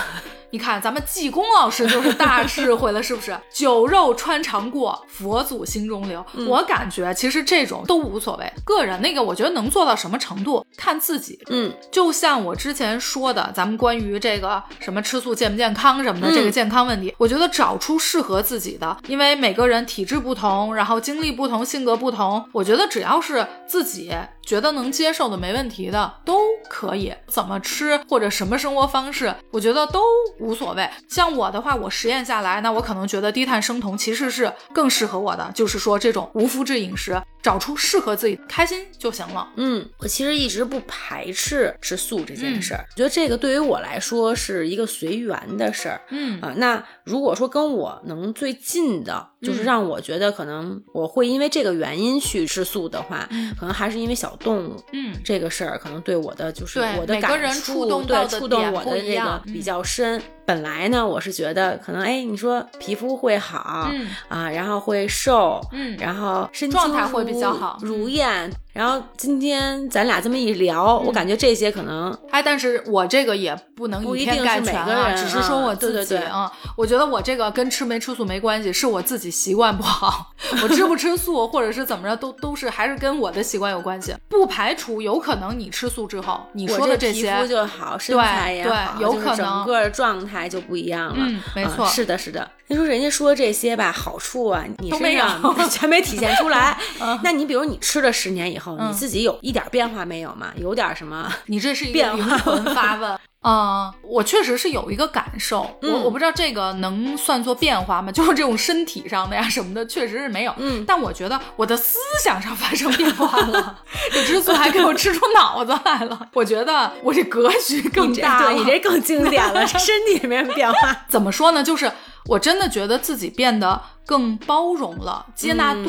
S1: 你看，咱们济公老师就是大智慧了，是不是？酒肉穿肠过，佛祖心中留。我感觉其实这种都无所谓，个人那个我觉得能做到什么程度看自己。
S2: 嗯，
S1: 就像我之前说的，咱们关于这个什么吃素健不健康什么的这个健康问题，我觉得找出适合自己的，因为每个人体质不同，然后经历不同，性格不同，我觉得只要是自己。觉得能接受的没问题的都可以，怎么吃或者什么生活方式，我觉得都无所谓。像我的话，我实验下来，那我可能觉得低碳生酮其实是更适合我的，就是说这种无麸质饮食。找出适合自己开心就行了。
S2: 嗯，我其实一直不排斥吃素这件事儿，我觉得这个对于我来说是一个随缘的事儿。嗯啊，那如果说跟我能最近的，就是让我觉得可能我会因为这个原因去吃素的话，可能还是因为小动物。嗯，这个事儿可能对我的就是我的感触，对触动我的这个比较深。本来呢，我是觉得可能哎，你说皮肤会好，嗯。啊，然后会瘦，嗯，然后身
S1: 状态会比较好，
S2: 如燕。然后今天咱俩这么一聊，我感觉这些可能
S1: 哎，但是我这个也不能以偏概全啊，只是说我自己啊，我觉得我这个跟吃没吃素没关系，是我自己习惯不好，我吃不吃素或者是怎么着，都都是还是跟我的习惯有关系，不排除有可能你吃素之后，你说的这些
S2: 皮肤就好，身材也
S1: 好，有可能。
S2: 整个状态就不一样了。
S1: 嗯，没错，
S2: 是的，是的。你说人家说这些吧，好处啊，你身上 全
S1: 没
S2: 体现出来。那你比如你吃了十年以后，你自己有一点变化没有吗？有点什么？
S1: 你这是一个灵魂发问。嗯，我确实是有一个感受，我我不知道这个能算作变化吗？就是这种身体上的呀什么的，确实是没有。嗯，但我觉得我的思想上发生变化了，这吃素还给我吃出脑子来了。我觉得我这格局更大
S2: 了，你这更经典了，身体没变化。
S1: 怎么说呢？就是我真的觉得自己变得。更包容了，接纳度，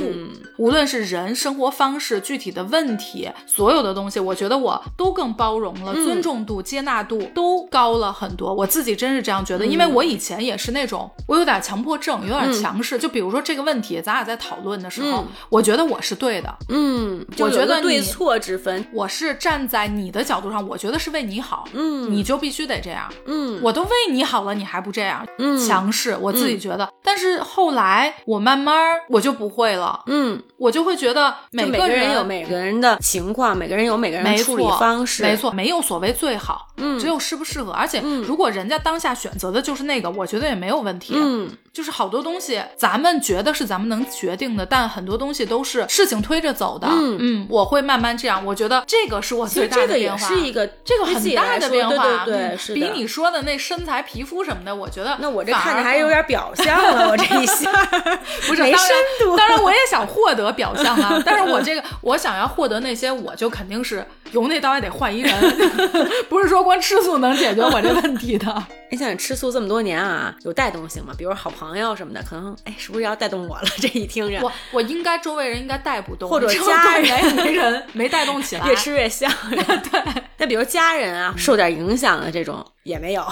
S1: 无论是人生活方式、具体的问题，所有的东西，我觉得我都更包容了，尊重度、接纳度都高了很多。我自己真是这样觉得，因为我以前也是那种，我有点强迫症，有点强势。就比如说这个问题，咱俩在讨论的时候，我觉得我是对的，
S2: 嗯，
S1: 我觉得
S2: 对错之分，
S1: 我是站在你的角度上，我觉得是为你好，嗯，你就必须得这样，
S2: 嗯，
S1: 我都为你好了，你还不这样，嗯，强势，我自己觉得，但是后来。我慢慢我就不会了，嗯，我就会觉得每
S2: 个
S1: 人
S2: 有每个人的情况，每个人有每个人处理方式，
S1: 没错，没有所谓最好，嗯，只有适不适合。而且如果人家当下选择的就是那个，我觉得也没有问题，
S2: 嗯，
S1: 就是好多东西咱们觉得是咱们能决定的，但很多东西都是事情推着走的，
S2: 嗯
S1: 嗯，我会慢慢这样，我觉得这个是我最大的变
S2: 化，是一个
S1: 这个很大的变
S2: 化，对对，
S1: 比你说的那身材皮肤什么的，我觉得
S2: 那我这看着还有点表象了，我这一下
S1: 不是。深度，当然我也想获得表象啊，但是我这个我想要获得那些，我就肯定是由内到外得换一人，不是说光吃素能解决我这问题的。
S2: 你想吃素这么多年啊，有带动性吗？比如好朋友什么的，可能哎，是不是要带动我了？这一听着，
S1: 我我应该周围人应该带不动，
S2: 或者家
S1: 人没人没带动起来，
S2: 越吃越香。
S1: 对，
S2: 那比如家人啊，受点影响的这种也没有，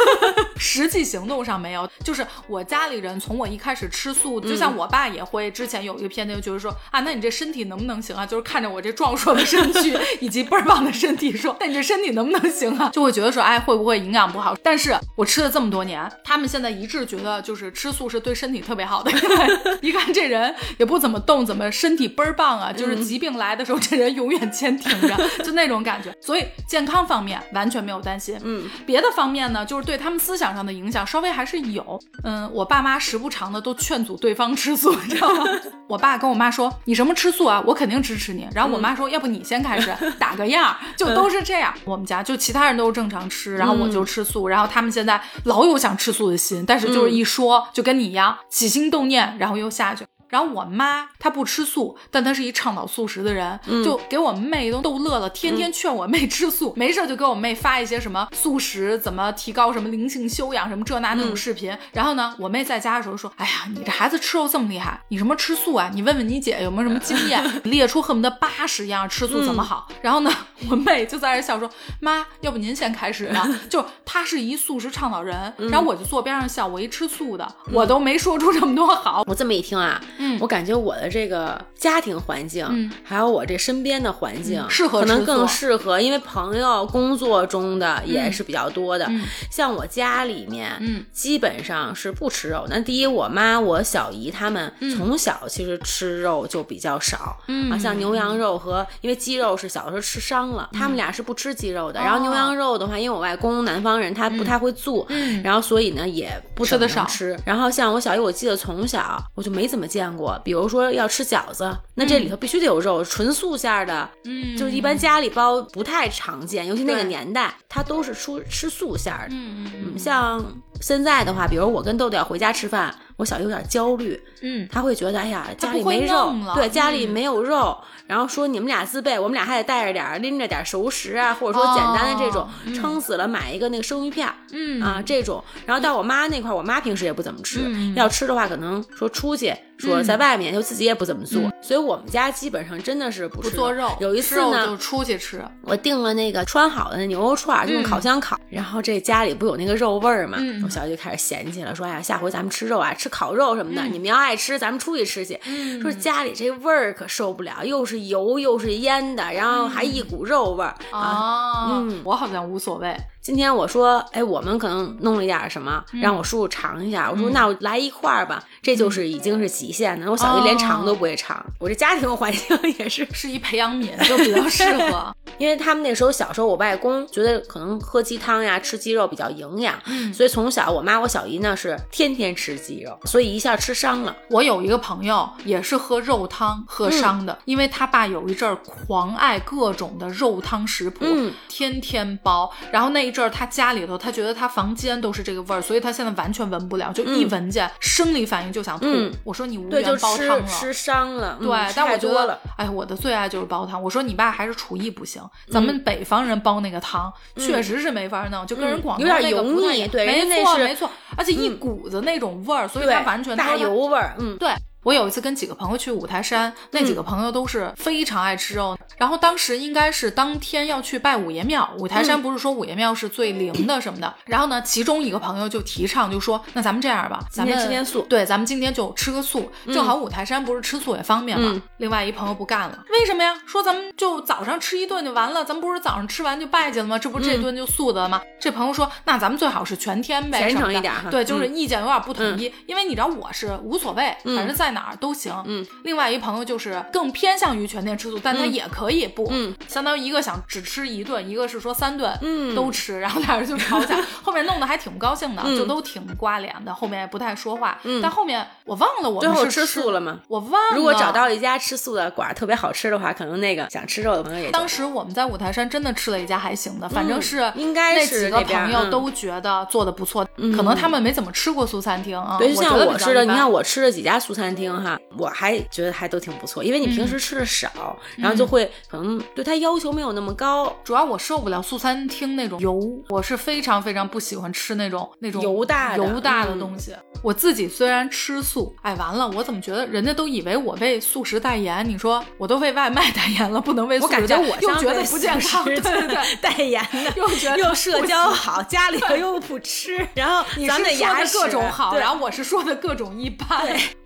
S1: 实际行动上没有。就是我家里人从我一开始吃素，就像我爸也会，之前有一个片段就是说啊，那你这身体能不能行啊？就是看着我这壮硕的身躯 以及倍儿棒的身体，说那你这身体能不能行啊？就会觉得说哎，会不会营养不好？但是。我吃了这么多年，他们现在一致觉得就是吃素是对身体特别好的。一看这人也不怎么动，怎么身体倍儿棒啊？就是疾病来的时候，这人永远坚挺着，就那种感觉。所以健康方面完全没有担心。
S2: 嗯，
S1: 别的方面呢，就是对他们思想上的影响稍微还是有。嗯，我爸妈时不常的都劝阻对方吃素，你知道吗？我爸跟我妈说：“你什么吃素啊？我肯定支持你。”然后我妈说：“要不你先开始打个样，就都是这样。”我们家就其他人都是正常吃，然后我就吃素，然后他们现在老有想吃素的心，但是就是一说就跟你一样起心动念，然后又下去。然后我妈她不吃素，但她是一倡导素食的人，就给我妹都逗乐了，天天劝我妹吃素，没事就给我妹发一些什么素食怎么提高什么灵性修养什么这那那种视频。然后呢，我妹在家的时候说：“哎呀，你这孩子吃肉这么厉害，你什么吃素啊？你问问你姐有没有什么经验，列出恨不得八十样吃素怎么好。”然后呢，我妹就在这笑说：“妈，要不您先开始呢？” 就她是一素食倡导人，然后我就坐边上笑，我一吃素的，我都没说出这么多好。
S2: 我这么一听啊。嗯，我感觉我的这个家庭环境，嗯，还有我这身边的环境，
S1: 适合
S2: 可能更适合，因为朋友工作中的也是比较多的。像我家里面，嗯，基本上是不吃肉。那第一，我妈、我小姨他们从小其实吃肉就比较少，嗯，啊，像牛羊肉和因为鸡肉是小的时候吃伤了，他们俩是不吃鸡肉的。然后牛羊肉的话，因为我外公南方人，他不太会做，嗯，然后所以呢也不
S1: 吃的少。
S2: 吃。然后像我小姨，我记得从小我就没怎么见。过，比如说要吃饺子，那这里头必须得有肉，纯素馅的，嗯，就是一般家里包不太常见，尤其那个年代，它都是出吃素馅的，
S1: 嗯嗯
S2: 嗯，像现在的话，比如我跟豆豆要回家吃饭，我小姨有点焦虑，嗯，他会觉得，哎呀，家里没肉，对，家里没有肉。然后说你们俩自备，我们俩还得带着点拎着点熟食啊，或者说简单的这种，撑死了买一个那个生鱼片，嗯啊这种。然后到我妈那块，我妈平时也不怎么吃，要吃的话可能说出去，说在外面就自己也不怎么做，所以我们家基本上真的是
S1: 不
S2: 做
S1: 肉。
S2: 有一次呢，
S1: 就出去吃，
S2: 我订了那个穿好的那牛肉串，就用烤箱烤。然后这家里不有那个肉味儿嘛，我小姨就开始嫌弃了，说哎呀，下回咱们吃肉啊，吃烤肉什么的，你们要爱吃，咱们出去吃去。说家里这味儿可受不了，又是。油又是腌的，然后还一股肉味儿啊！嗯，
S1: 我好像无所谓。
S2: 今天我说，哎，我们可能弄了一点什么，让我叔叔尝一下。我说，那我来一块儿吧。这就是已经是极限的。我小姨连尝都不会尝，我这家庭环境也是
S1: 是一培养皿，就比较适合。
S2: 因为他们那时候小时候，我外公觉得可能喝鸡汤呀、吃鸡肉比较营养，嗯，所以从小我妈我小姨呢是天天吃鸡肉，所以一下吃伤了。
S1: 我有一个朋友也是喝肉汤喝伤的，因为他爸有一阵儿狂爱各种的肉汤食谱，天天煲。然后那一阵儿他家里头，他觉得他房间都是这个味儿，所以他现在完全闻不了，就一闻见生理反应就想吐。我说你无缘煲汤了，
S2: 吃伤了。
S1: 对，但我觉得，哎，我的最爱就是煲汤。我说你爸还是厨艺不行。咱们北方人煲那个汤，确实是没法弄，就跟人广东那个
S2: 油腻，对，
S1: 没错没错，而且一股子那种味儿，所以它完全
S2: 大油味儿，嗯，
S1: 对。我有一次跟几个朋友去五台山，那几个朋友都是非常爱吃肉。然后当时应该是当天要去拜五爷庙，五台山不是说五爷庙是最灵的什么的。然后呢，其中一个朋友就提倡，就说那咱们这样吧，咱们
S2: 今天素，
S1: 对，咱们今天就吃个素，正好五台山不是吃素也方便嘛。另外一朋友不干了，为什么呀？说咱们就早上吃一顿就完了，咱们不是早上吃完就拜去了吗？这不这顿就素的了吗？这朋友说，那咱们最好是全天呗，
S2: 虔诚一点哈。
S1: 对，就是意见有点不统一，因为你知道我是无所谓，反正在哪儿都行。嗯，另外一朋友就是更偏向于全天吃素，但他也可以不，嗯，相当于一个想只吃一顿，一个是说三顿，嗯，都吃，然后俩人就吵架，后面弄得还挺不高兴的，就都挺刮脸的，后面也不太说话。嗯，但后面我忘了我们是
S2: 吃素了吗？
S1: 我忘了。
S2: 如果找到一家吃素的馆特别好吃的话，可能那个想吃肉的朋友也。
S1: 当时我们在五台山真的吃了一家还行的，反正是
S2: 应该
S1: 那几个朋友都觉得做的不错，可能他们没怎么吃过素餐厅啊。
S2: 对，像
S1: 我
S2: 吃的，你看我吃了几家素餐厅哈，我还觉得还都挺。不错，因为你平时吃的少，然后就会可能对他要求没有那么高。
S1: 主要我受不了素餐厅那种油，我是非常非常不喜欢吃那种那种
S2: 油大
S1: 油大的东西。我自己虽然吃素，哎，完了，我怎么觉得人家都以为我为素食代言？你说我都为外卖代言了，不能为素食代言，又觉得不健康，对对对，
S2: 代言的
S1: 又觉得
S2: 又社交好，家里头又不吃，然后
S1: 咱们说的各种好，然后我是说的各种一般。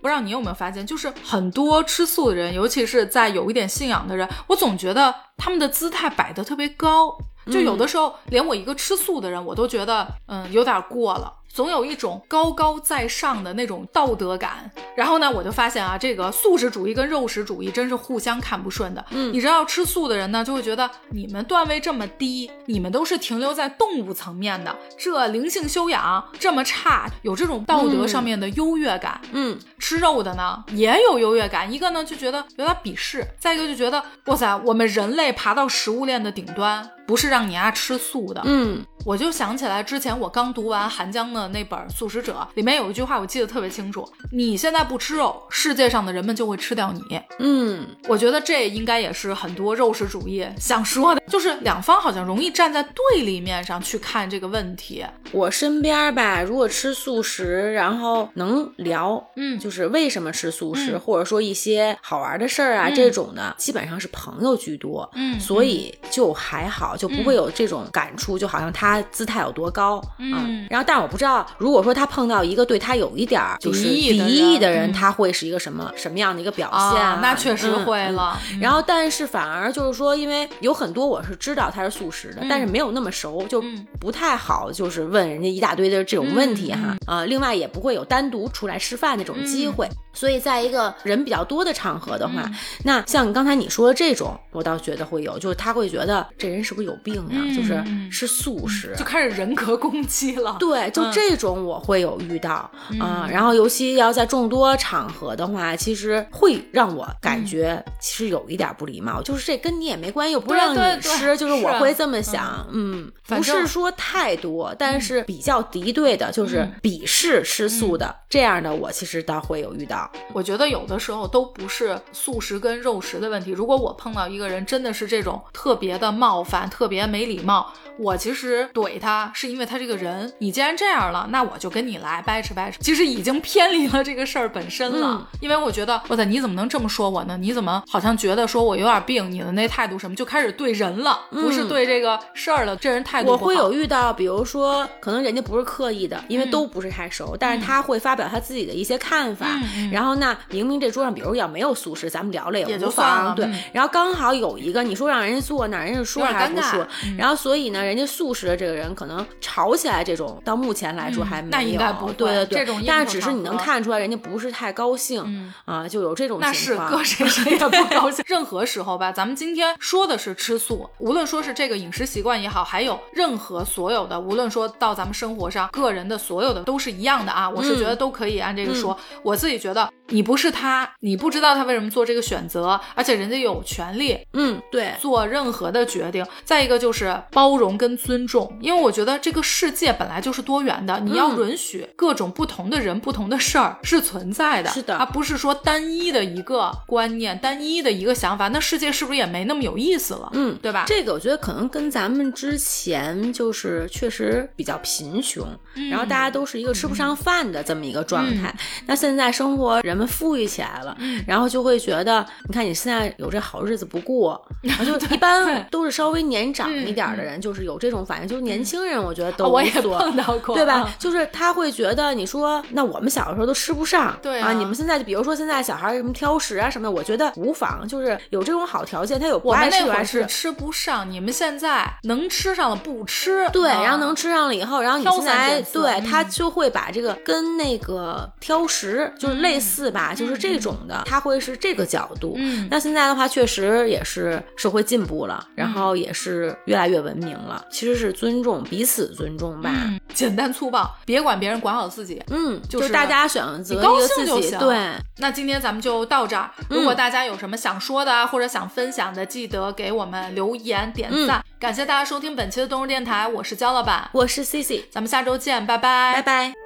S1: 不知道你有没有发现，就是很多吃素的人，尤其是在有一点信仰的人，我总觉得他们的姿态摆得特别高，就有的时候连我一个吃素的人，我都觉得嗯有点过了。总有一种高高在上的那种道德感，然后呢，我就发现啊，这个素食主义跟肉食主义真是互相看不顺的。嗯，你知道吃素的人呢，就会觉得你们段位这么低，你们都是停留在动物层面的，这灵性修养这么差，有这种道德上面的优越感。嗯，吃肉的呢也有优越感，一个呢就觉得有点鄙视，再一个就觉得哇塞，我们人类爬到食物链的顶端。不是让你啊吃素的，
S2: 嗯，
S1: 我就想起来之前我刚读完韩江的那本《素食者》，里面有一句话我记得特别清楚：你现在不吃肉，世界上的人们就会吃掉你。
S2: 嗯，
S1: 我觉得这应该也是很多肉食主义想说的，就是两方好像容易站在对立面上去看这个问题。
S2: 我身边吧，如果吃素食，然后能聊，嗯，就是为什么吃素食，或者说一些好玩的事儿啊这种的，基本上是朋友居多，嗯，所以就还好。就不会有这种感触，就好像他姿态有多高，嗯，然后，但我不知道，如果说他碰到一个对他有一点就是敌意的人，他会是一个什么什么样的一个表现？
S1: 那确实会了。
S2: 然后，但是反而就是说，因为有很多我是知道他是素食的，但是没有那么熟，就不太好，就是问人家一大堆的这种问题哈。啊，另外也不会有单独出来吃饭那种机会。所以，在一个人比较多的场合的话，那像刚才你说的这种，我倒觉得会有，就是他会觉得这人是不是有病呀？就是是素食，
S1: 就开始人格攻击了。
S2: 对，就这种我会有遇到啊。然后，尤其要在众多场合的话，其实会让我感觉其实有一点不礼貌。就是这跟你也没关系，又不让你吃，就是我会这么想。嗯，不是说太多，但是比较敌对的，就是鄙视吃素的这样的，我其实倒会有遇到。
S1: 我觉得有的时候都不是素食跟肉食的问题。如果我碰到一个人真的是这种特别的冒犯、特别没礼貌，我其实怼他是因为他这个人。你既然这样了，那我就跟你来掰扯掰扯。其实已经偏离了这个事儿本身了。因为我觉得，我操，你怎么能这么说我呢？你怎么好像觉得说我有点病？你的那态度什么就开始对人了，不是对这个事儿了。这人态度
S2: 我会有遇到，比如说可能人家不是刻意的，因为都不是太熟，但是他会发表他自己的一些看法。然后那明明这桌上，比如要没有素食，咱们聊了
S1: 也
S2: 无妨。对，然后刚好有一个，你说让人家坐那，人家说还不说。然后所以呢，人家素食的这个人可能吵起来这种，到目前来说还没有。
S1: 那应该不
S2: 对对对，
S1: 这种
S2: 但是只是你能看出来，人家不是太高兴啊，就有这种情况
S1: 那是搁谁谁也不高兴。任何时候吧，咱们今天说的是吃素，无论说是这个饮食习惯也好，还有任何所有的，无论说到咱们生活上，个人的所有的都是一样的啊。我是觉得都可以按这个说。我自己觉得，你不是他，你不知道他为什么做这个选择，而且人家有权利，
S2: 嗯，对，
S1: 做任何的决定。再一个就是包容跟尊重，因为我觉得这个世界本来就是多元的，你要允许各种不同的人、不同的事儿是存在的，
S2: 是的，
S1: 而不是说单一的一个观念、单一的一个想法，那世界是不是也没那么有意思了？
S2: 嗯，
S1: 对吧？
S2: 这个我觉得可能跟咱们之前就是确实比较贫穷，然后大家都是一个吃不上饭的这么一个状态。那现在生活人们富裕起来了，然后就会觉得，你看你现在有这好日子不过，就一般都是稍微年长一点的人，就是有这种反应，就是年轻人，我觉得都
S1: 我也碰到过，
S2: 对吧？就是他会觉得，你说那我们小的时候都吃不上，
S1: 对
S2: 啊，你们现在就比如说现在小孩什么挑食啊什么的，我觉得无妨，就是有这种好条件，他有不爱吃
S1: 还是吃不上，你们现在能吃上了不吃，
S2: 对，然后能吃上了以后，然后你现在对他就会把这个跟那个挑食就是类似吧，就是这种的，他会是这个角度。
S1: 嗯，
S2: 那现在的话确实也是社会进步了，然后也是越来越文明了，其实是尊重彼此尊重吧，
S1: 简单粗暴，别管别人，管好自己。
S2: 嗯，
S1: 就是
S2: 大家选择
S1: 高兴就行。
S2: 对，
S1: 那今天咱们就到这儿。如果大家有什么想说的啊，或者想分享的，记得给我们留言点赞。感谢大家收听本期的动物电台，我是焦老板，
S2: 我是 C C，
S1: 咱们下周见，拜拜，
S2: 拜拜。